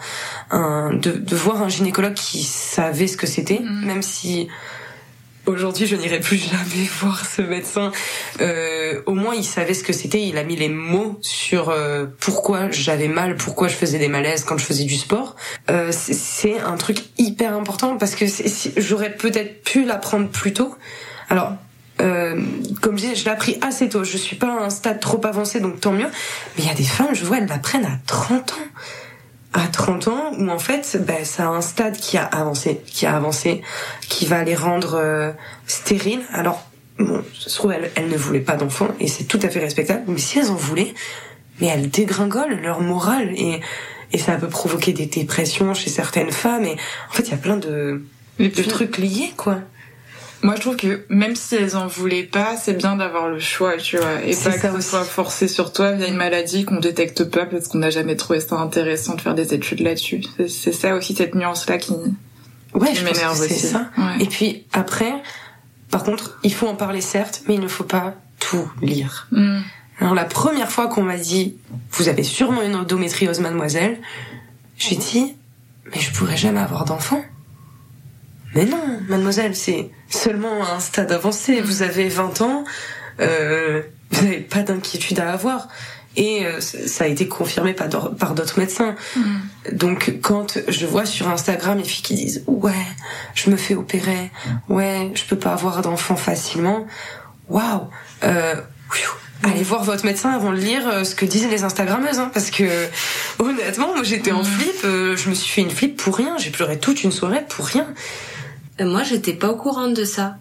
un de, de, voir un gynécologue qui savait ce que c'était, mm. même si Aujourd'hui, je n'irai plus jamais voir ce médecin. Euh, au moins, il savait ce que c'était. Il a mis les mots sur euh, pourquoi j'avais mal, pourquoi je faisais des malaises quand je faisais du sport. Euh, c'est un truc hyper important parce que j'aurais peut-être pu l'apprendre plus tôt. Alors, euh, comme je disais, je l'ai appris assez tôt. Je suis pas à un stade trop avancé, donc tant mieux. Mais il y a des femmes, je vois, elles l'apprennent à 30 ans à 30 ans où en fait ben, ça a un stade qui a avancé qui a avancé qui va les rendre euh, stériles. Alors bon ça se trouve elles, elles ne voulaient pas d'enfants et c'est tout à fait respectable. Mais si elles en voulaient mais elles dégringolent leur morale et et ça peut provoquer des dépressions chez certaines femmes et en fait il y a plein de de trucs liés quoi moi, je trouve que même si elles en voulaient pas, c'est bien d'avoir le choix, tu vois, et pas que ce soit forcé sur toi via une maladie qu'on détecte pas parce qu'on n'a jamais trouvé ça intéressant de faire des études là-dessus. C'est ça aussi cette nuance-là qui, ouais, je m'énerve aussi. Ça. Et puis après, par contre, il faut en parler certes, mais il ne faut pas tout lire. Mm. Alors la première fois qu'on m'a dit, vous avez sûrement une endométriose, mademoiselle, j'ai dit, mais je pourrais jamais avoir d'enfant. Mais non, mademoiselle, c'est seulement un stade avancé. Vous avez 20 ans, euh, vous n'avez pas d'inquiétude à avoir. Et euh, ça a été confirmé par, d'autres médecins. Mm. Donc quand je vois sur Instagram les filles qui disent ouais, je me fais opérer, ouais, je peux pas avoir d'enfant facilement, waouh, euh, allez voir votre médecin avant de lire euh, ce que disent les Instagrammeuses, hein, parce que honnêtement, moi j'étais en mm. flip, euh, je me suis fait une flip pour rien, j'ai pleuré toute une soirée pour rien. Euh, moi, j'étais pas au courant de ça.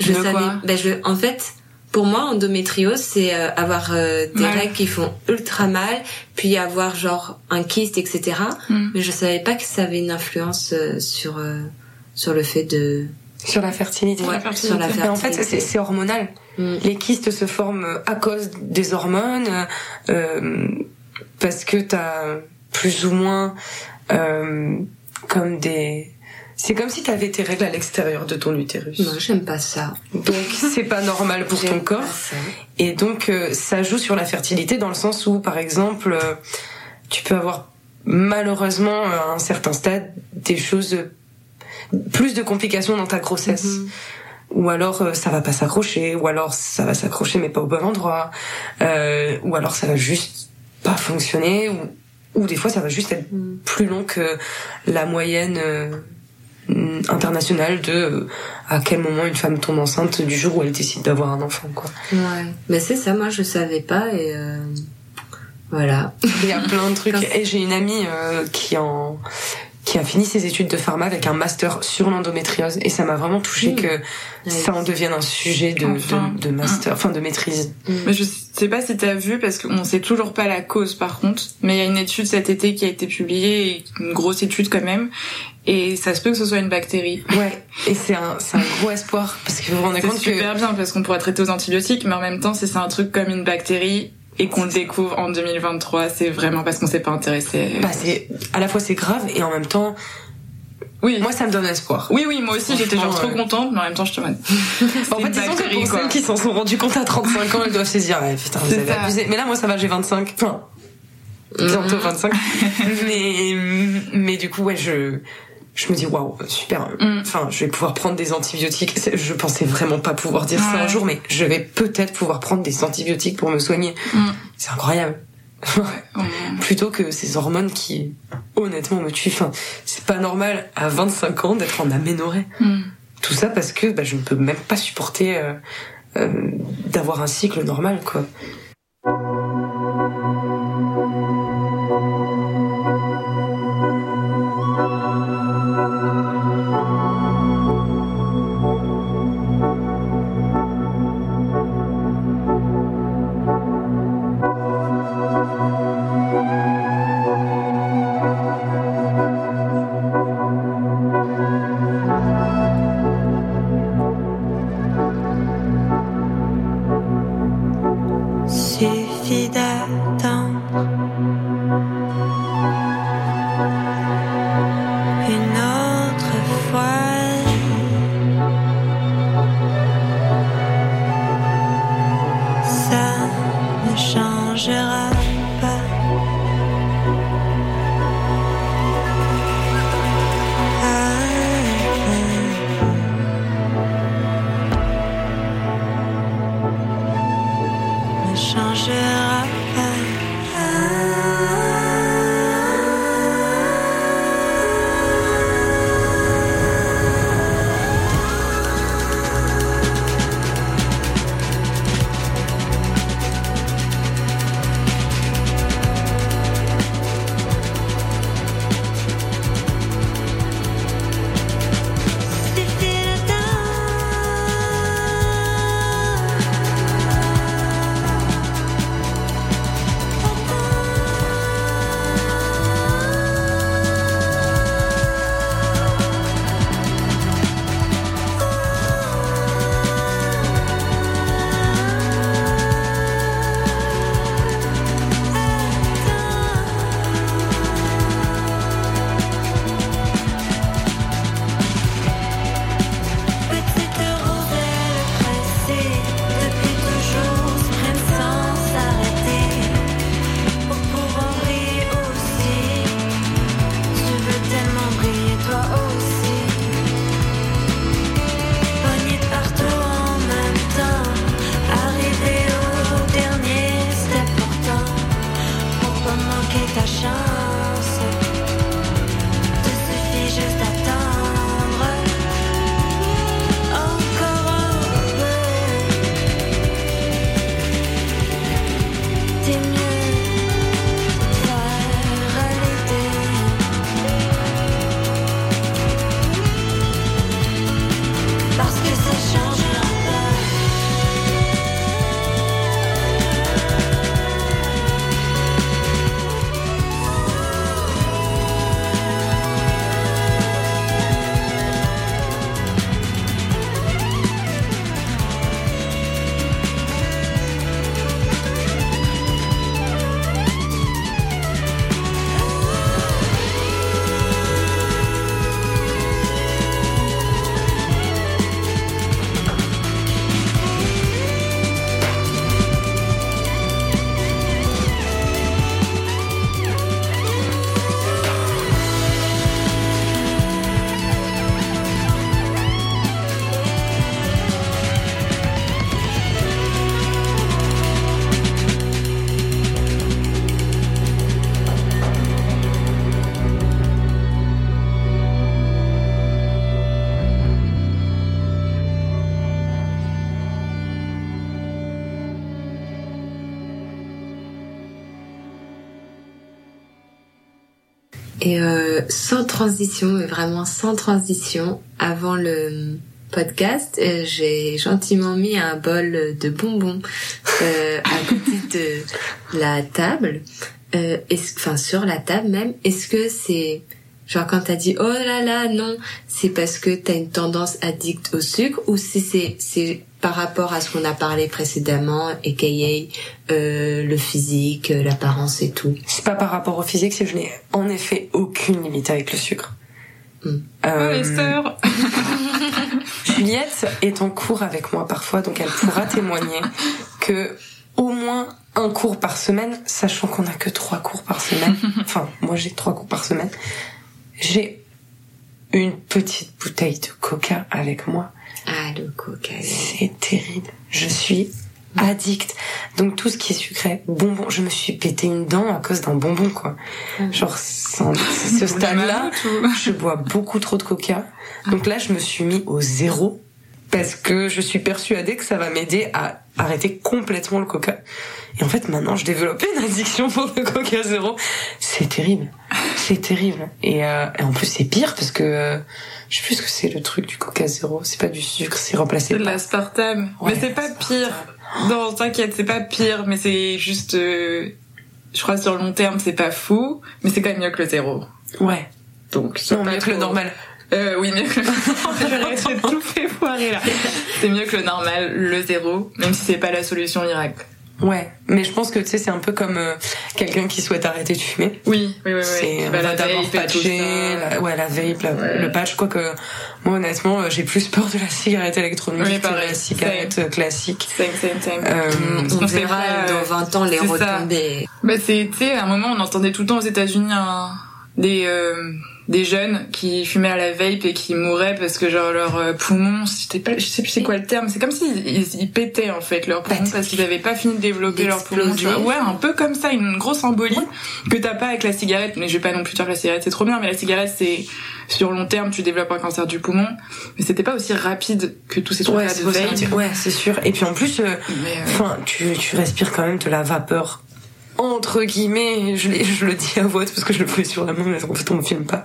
Je savais. Ben, je, en fait, pour moi, endométriose, c'est avoir des règles qui font ultra mal, puis avoir genre un kyste, etc. Mm. Mais je savais pas que ça avait une influence sur sur le fait de sur la fertilité. Ouais, sur la fertilité. en fait, c'est hormonal. Mm. Les kystes se forment à cause des hormones, euh, parce que t'as plus ou moins euh, comme des... C'est comme si t'avais tes règles à l'extérieur de ton utérus. Non, j'aime pas ça. Donc c'est pas normal pour ton corps. Et donc euh, ça joue sur la fertilité dans le sens où, par exemple, euh, tu peux avoir malheureusement à un certain stade des choses plus de complications dans ta grossesse. Mm-hmm ou alors euh, ça va pas s'accrocher, ou alors ça va s'accrocher mais pas au bon endroit, euh, ou alors ça va juste pas fonctionner, ou, ou des fois ça va juste être mm. plus long que la moyenne euh, internationale de euh, à quel moment une femme tombe enceinte du jour où elle décide d'avoir un enfant quoi. Ouais, mais c'est ça, moi je savais pas et voilà. Il y a plein de trucs et j'ai une amie qui en qui a fini ses études de pharma avec un master sur l'endométriose et ça m'a vraiment touché mmh. que ça en devienne un sujet de, de, master, enfin de maîtrise. Mmh. Mais je sais pas si t'as vu parce qu'on sait toujours pas la cause par contre, mais il y a une étude cet été qui a été publiée, une grosse étude quand même, et ça se peut que ce soit une bactérie. Ouais. Et c'est un, c'est un gros espoir parce que vous vous rendez compte que c'est super bien parce qu'on pourrait traiter aux antibiotiques, mais en même temps si c'est un truc comme une bactérie, et qu'on le découvre en 2023, c'est vraiment parce qu'on s'est pas intéressé. Bah c'est à la fois c'est grave et en même temps oui. Moi, ça me donne espoir. Oui, oui, moi aussi, j'étais genre trop contente, mais en même temps, je te demande. en fait, disons que pour celles qui s'en sont rendues compte à 35 ans, elles doivent se dire, putain, vous avez abusé. Mais là, moi, ça va, j'ai 25. Enfin, bientôt 25. mais, mais du coup, ouais, je, je me dis waouh super. Mm. enfin je vais pouvoir prendre des antibiotiques. Je pensais vraiment pas pouvoir dire ça un jour mais je vais peut-être pouvoir prendre des antibiotiques pour me soigner. Mm. c'est incroyable. Plutôt que ces hormones qui honnêtement me tuent. Enfin c'est pas normal à 25 ans d'être en aménorrhée. Mm. tout ça parce que bah, je ne peux même pas supporter euh, euh, d'avoir un cycle normal quoi Et euh, sans transition, mais vraiment sans transition, avant le podcast, euh, j'ai gentiment mis un bol de bonbons euh, à côté de la table, euh, enfin sur la table même. Est-ce que c'est genre quand t'as dit oh là là non, c'est parce que t'as une tendance addict au sucre ou si c'est c'est par rapport à ce qu'on a parlé précédemment, aka euh, le physique, l'apparence et tout. C'est pas par rapport au physique, c'est que je n'ai en effet aucune limite avec le sucre. Hmm. Euh, oh, Juliette est en cours avec moi parfois, donc elle pourra témoigner que au moins un cours par semaine, sachant qu'on a que trois cours par semaine. Enfin, moi j'ai trois cours par semaine. J'ai une petite bouteille de coca avec moi ah, le coca. C'est terrible. Je suis addict. Donc tout ce qui est sucré, bonbon, je me suis pété une dent à cause d'un bonbon quoi. Mm. Genre ce stade-là, je bois beaucoup trop de coca. Donc là, je me suis mis au zéro parce que je suis persuadée que ça va m'aider à arrêter complètement le coca. Et en fait, maintenant, je développe une addiction pour le coca zéro. C'est terrible. C'est terrible. Et, euh, et, en plus, c'est pire parce que euh, je sais plus ce que c'est le truc du coca zéro. C'est pas du sucre, c'est remplacé par... de l'aspartame. mais c'est pas pire. Non, t'inquiète, c'est pas pire, mais c'est juste... Euh, je crois sur le long terme, c'est pas fou, mais c'est quand même mieux que le zéro. Ouais. Donc, non, mieux que le normal. Euh, oui, mieux que le normal. Tout fait foirer là. C'est mieux que le normal, le zéro, même si c'est pas la solution miracle. Ouais, mais je pense que tu sais, c'est un peu comme euh, quelqu'un qui souhaite arrêter de fumer. Oui, oui, oui. oui. C'est bah, va d'abord patcher, la, ouais, la vape, le patch. Quoi que moi, honnêtement, euh, j'ai plus peur de la cigarette électronique que de la cigarette same. classique. Same, same. Euh, on, on verra dans 20 ans les retombées. Bah, c'est, tu sais, à un moment, on entendait tout le temps aux États-Unis des euh, des jeunes qui fumaient à la vape et qui mouraient parce que genre leurs euh, poumons, c'était pas, je sais plus c'est quoi le terme, c'est comme s'ils ils, pétaient en fait leurs poumons parce qu'ils avaient pas fini de développer leurs poumons. Tu vois ouais, un peu comme ça, une grosse embolie que t'as pas avec la cigarette. Mais je vais pas non plus dire que la cigarette c'est trop bien, mais la cigarette c'est sur long terme tu développes un cancer du poumon. Mais c'était pas aussi rapide que tous ces trucs-là de vape. Ouais, c'est sûr. Et puis en plus, euh, euh, tu, tu respires quand même de la vapeur entre guillemets, je, je, le dis à voix parce que je le fais sur la main, mais en fait on me filme pas.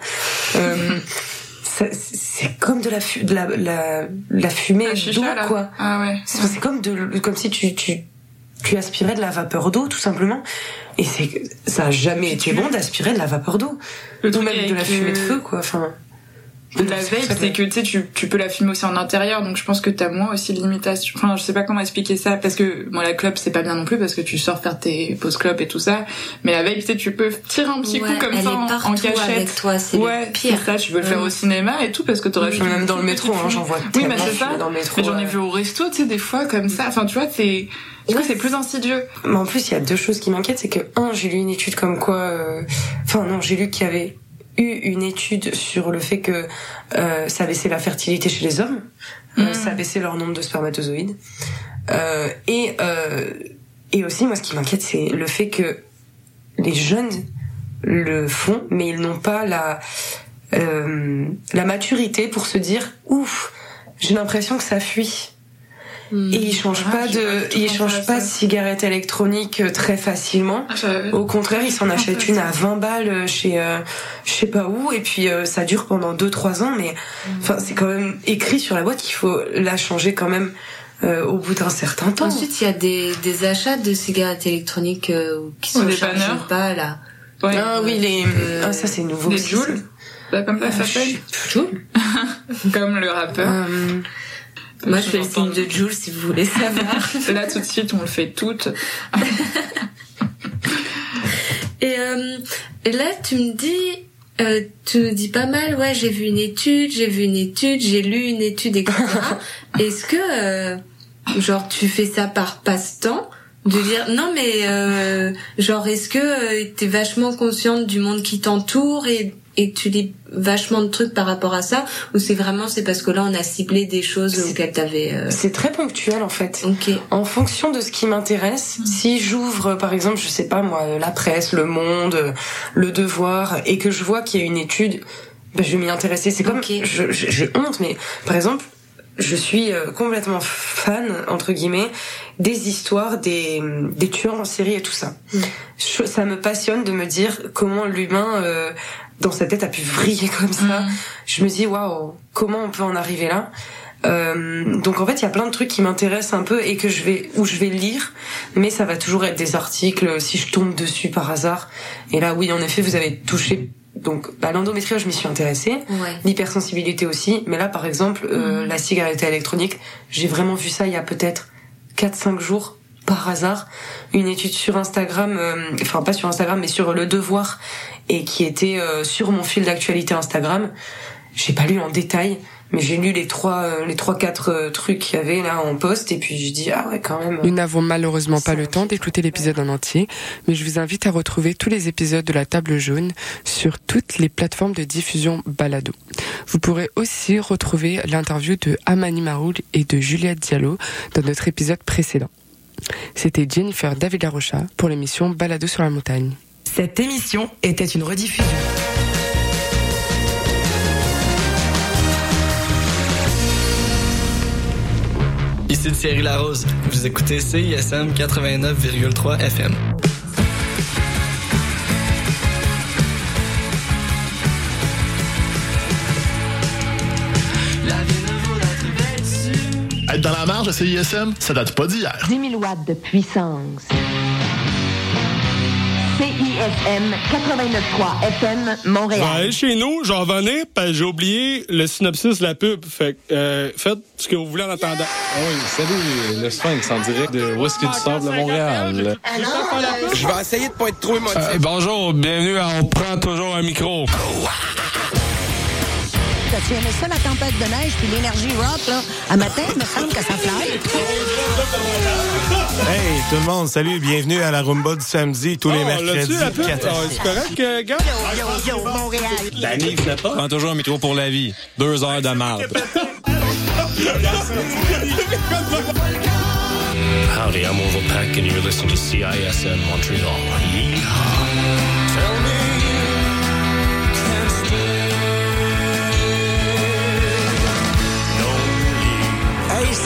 Euh, c'est comme de la, de la, la, la fumée d'eau, quoi. Ah ouais. C'est comme de, comme si tu, tu, tu aspirais de la vapeur d'eau, tout simplement. Et c'est, ça a jamais été bon d'aspirer de la vapeur d'eau. Ou même de la fumée de feu, quoi. Enfin la vape, c'est que tu sais, tu, tu peux la fumer aussi en intérieur, donc je pense que t'as moins aussi de limitations. Enfin, je sais pas comment expliquer ça, parce que moi la clope c'est pas bien non plus, parce que tu sors faire tes pauses clopes et tout ça. Mais la vape, tu sais, tu peux tirer un petit coup comme ça en, cachette. Avec toi, c'est ouais, pire. ça. Tu peux le faire au cinéma et tout, parce que t'aurais. Même dans le métro, hein, j'en vois. Oui, mais c'est ça. mais j'en ai vu au resto, tu sais, des fois comme ça. Enfin, tu vois, c'est. Du coup, c'est plus insidieux. Mais en plus, il y a deux choses qui m'inquiètent, c'est que un, j'ai lu une étude comme quoi, euh, enfin non, j'ai lu qu'il y avait eu une étude sur le fait que euh, ça baissait la fertilité chez les hommes, euh, mm. ça baissait leur nombre de spermatozoïdes, euh, et euh, et aussi moi ce qui m'inquiète c'est le fait que les jeunes le font, mais ils n'ont pas la euh, la maturité pour se dire ouf, j'ai l'impression que ça fuit. Hmm. Et ils changent ah, pas de, ils changent pas de cigarette électronique euh, très facilement. Ah, Au contraire, ils s'en achètent une à 20 balles euh, chez, euh, je sais pas où, et puis ça dure pendant 2-3 ans, mais hmm. enfin c'est quand même écrit sur la boîte qu'il faut la changer quand même au bout d'un certain temps. Ensuite, il y a des, des achats de cigarettes électroniques qui sont chargés pas là. ah oui, les, ah, ça c'est nouveau. Les Jules. Bah, comme ça s'appelle. Jules. comme le rappeur. Moi, je fais le signe de Jules si vous voulez savoir. Là, tout de suite, on le fait toutes. et, euh, là, tu me dis, euh, tu nous dis pas mal, ouais, j'ai vu une étude, j'ai vu une étude, j'ai lu une étude, etc. Est-ce que, euh, genre, tu fais ça par passe-temps de dire non mais euh, genre est-ce que euh, t'es vachement consciente du monde qui t'entoure et et tu lis vachement de trucs par rapport à ça ou c'est vraiment c'est parce que là on a ciblé des choses auxquelles t'avais euh... c'est très ponctuel en fait Ok. en fonction de ce qui m'intéresse mm. si j'ouvre par exemple je sais pas moi la presse le monde le devoir et que je vois qu'il y a une étude ben, je vais m'y intéresser c'est comme okay. je j'ai honte mais par exemple je suis euh, complètement fan entre guillemets des histoires des, des tueurs en série et tout ça. Mm. ça me passionne de me dire comment l'humain euh, dans sa tête a pu vriller comme ça. Mm. Je me dis waouh, comment on peut en arriver là? Euh, donc en fait, il y a plein de trucs qui m'intéressent un peu et que je vais où je vais lire, mais ça va toujours être des articles si je tombe dessus par hasard. Et là, oui, en effet, vous avez touché donc bah, l'endométriose, je m'y suis intéressée, l'hypersensibilité aussi, mais là par exemple euh, mhm. la cigarette électronique, j'ai vraiment vu ça il y a peut-être 4-5 jours par hasard, une étude sur Instagram, euh, enfin pas sur Instagram mais sur le devoir et qui était euh, sur mon fil d'actualité Instagram. J'ai pas lu en détail, mais j'ai lu les trois euh, les trois quatre euh, trucs qu'il y avait là en poste et puis je dis ah ouais quand même. Nous n'avons malheureusement pas le temps d'écouter l'épisode en entier, mais je vous invite à retrouver tous les épisodes de la table jaune sur toutes les plateformes de diffusion balado. Vous pourrez aussi retrouver l'interview de Amani Maroul et de Juliette Diallo dans notre épisode précédent. C'était Jennifer David Larocha pour l'émission Balado sur la montagne. Cette émission était une rediffusion. Ici Thierry Larose. Vous écoutez CISM 89,3 FM. Être dans la marge à CISM, ça date pas d'hier. 10 000 watts de puissance. CISM 89.3 FM Montréal. chez nous, j'en venais, parce j'ai oublié le synopsis de la pub. Fait euh, faites ce que vous voulez en attendant. Ah oui, salut, le Sphinx en direct de Whisky du Sable à Montréal? Je vais essayer de pas être trop émotif. Euh, bonjour, bienvenue à On prend toujours un micro. T'as-tu aimé ça, la tempête de neige puis l'énergie rock, là? À matin, il me semble que ça fly. Hey, tout le monde, salut, bienvenue à la Rumba du samedi, tous les oh, mercredis. Oh, c'est correct, euh, gars? Yo, yo, yo, Montréal. La Nive n'est pas. Prends toujours un métro pour la vie. Deux heures de marde. Howdy, I'm Orville Peck, and you're listening to CISM Montreal.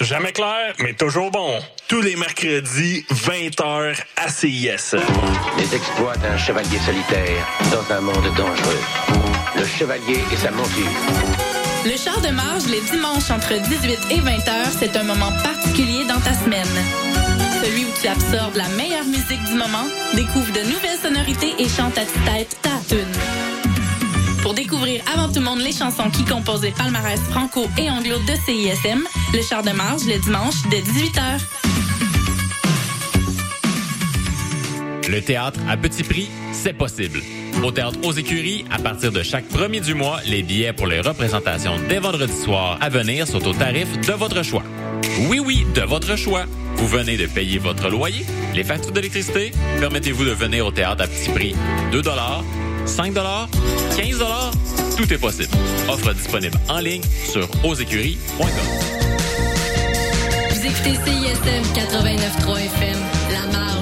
jamais clair, mais toujours bon. Tous les mercredis, 20h à CIS. Les exploits d'un chevalier solitaire dans un monde dangereux. Le chevalier et sa monture. Le char de marge les dimanches entre 18 et 20h, c'est un moment particulier dans ta semaine. Celui où tu absorbes la meilleure musique du moment, découvre de nouvelles sonorités et chante à tête ta tune. Pour découvrir avant tout le monde les chansons qui composent les palmarès franco et anglo de CISM, le char de marge le dimanche dès 18h. Le théâtre à petit prix, c'est possible. Au théâtre aux écuries, à partir de chaque premier du mois, les billets pour les représentations des vendredis soirs à venir sont au tarif de votre choix. Oui, oui, de votre choix. Vous venez de payer votre loyer, les factures d'électricité. Permettez-vous de venir au théâtre à petit prix. 2 5 15 tout est possible. Offre disponible en ligne sur osécuries.com. Vous écoutez CISM 89.3 FM, La Marge.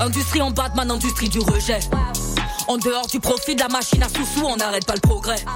Industrie en Batman, industrie du rejet. En dehors du profit de la machine à sous-sous, on n'arrête pas le progrès.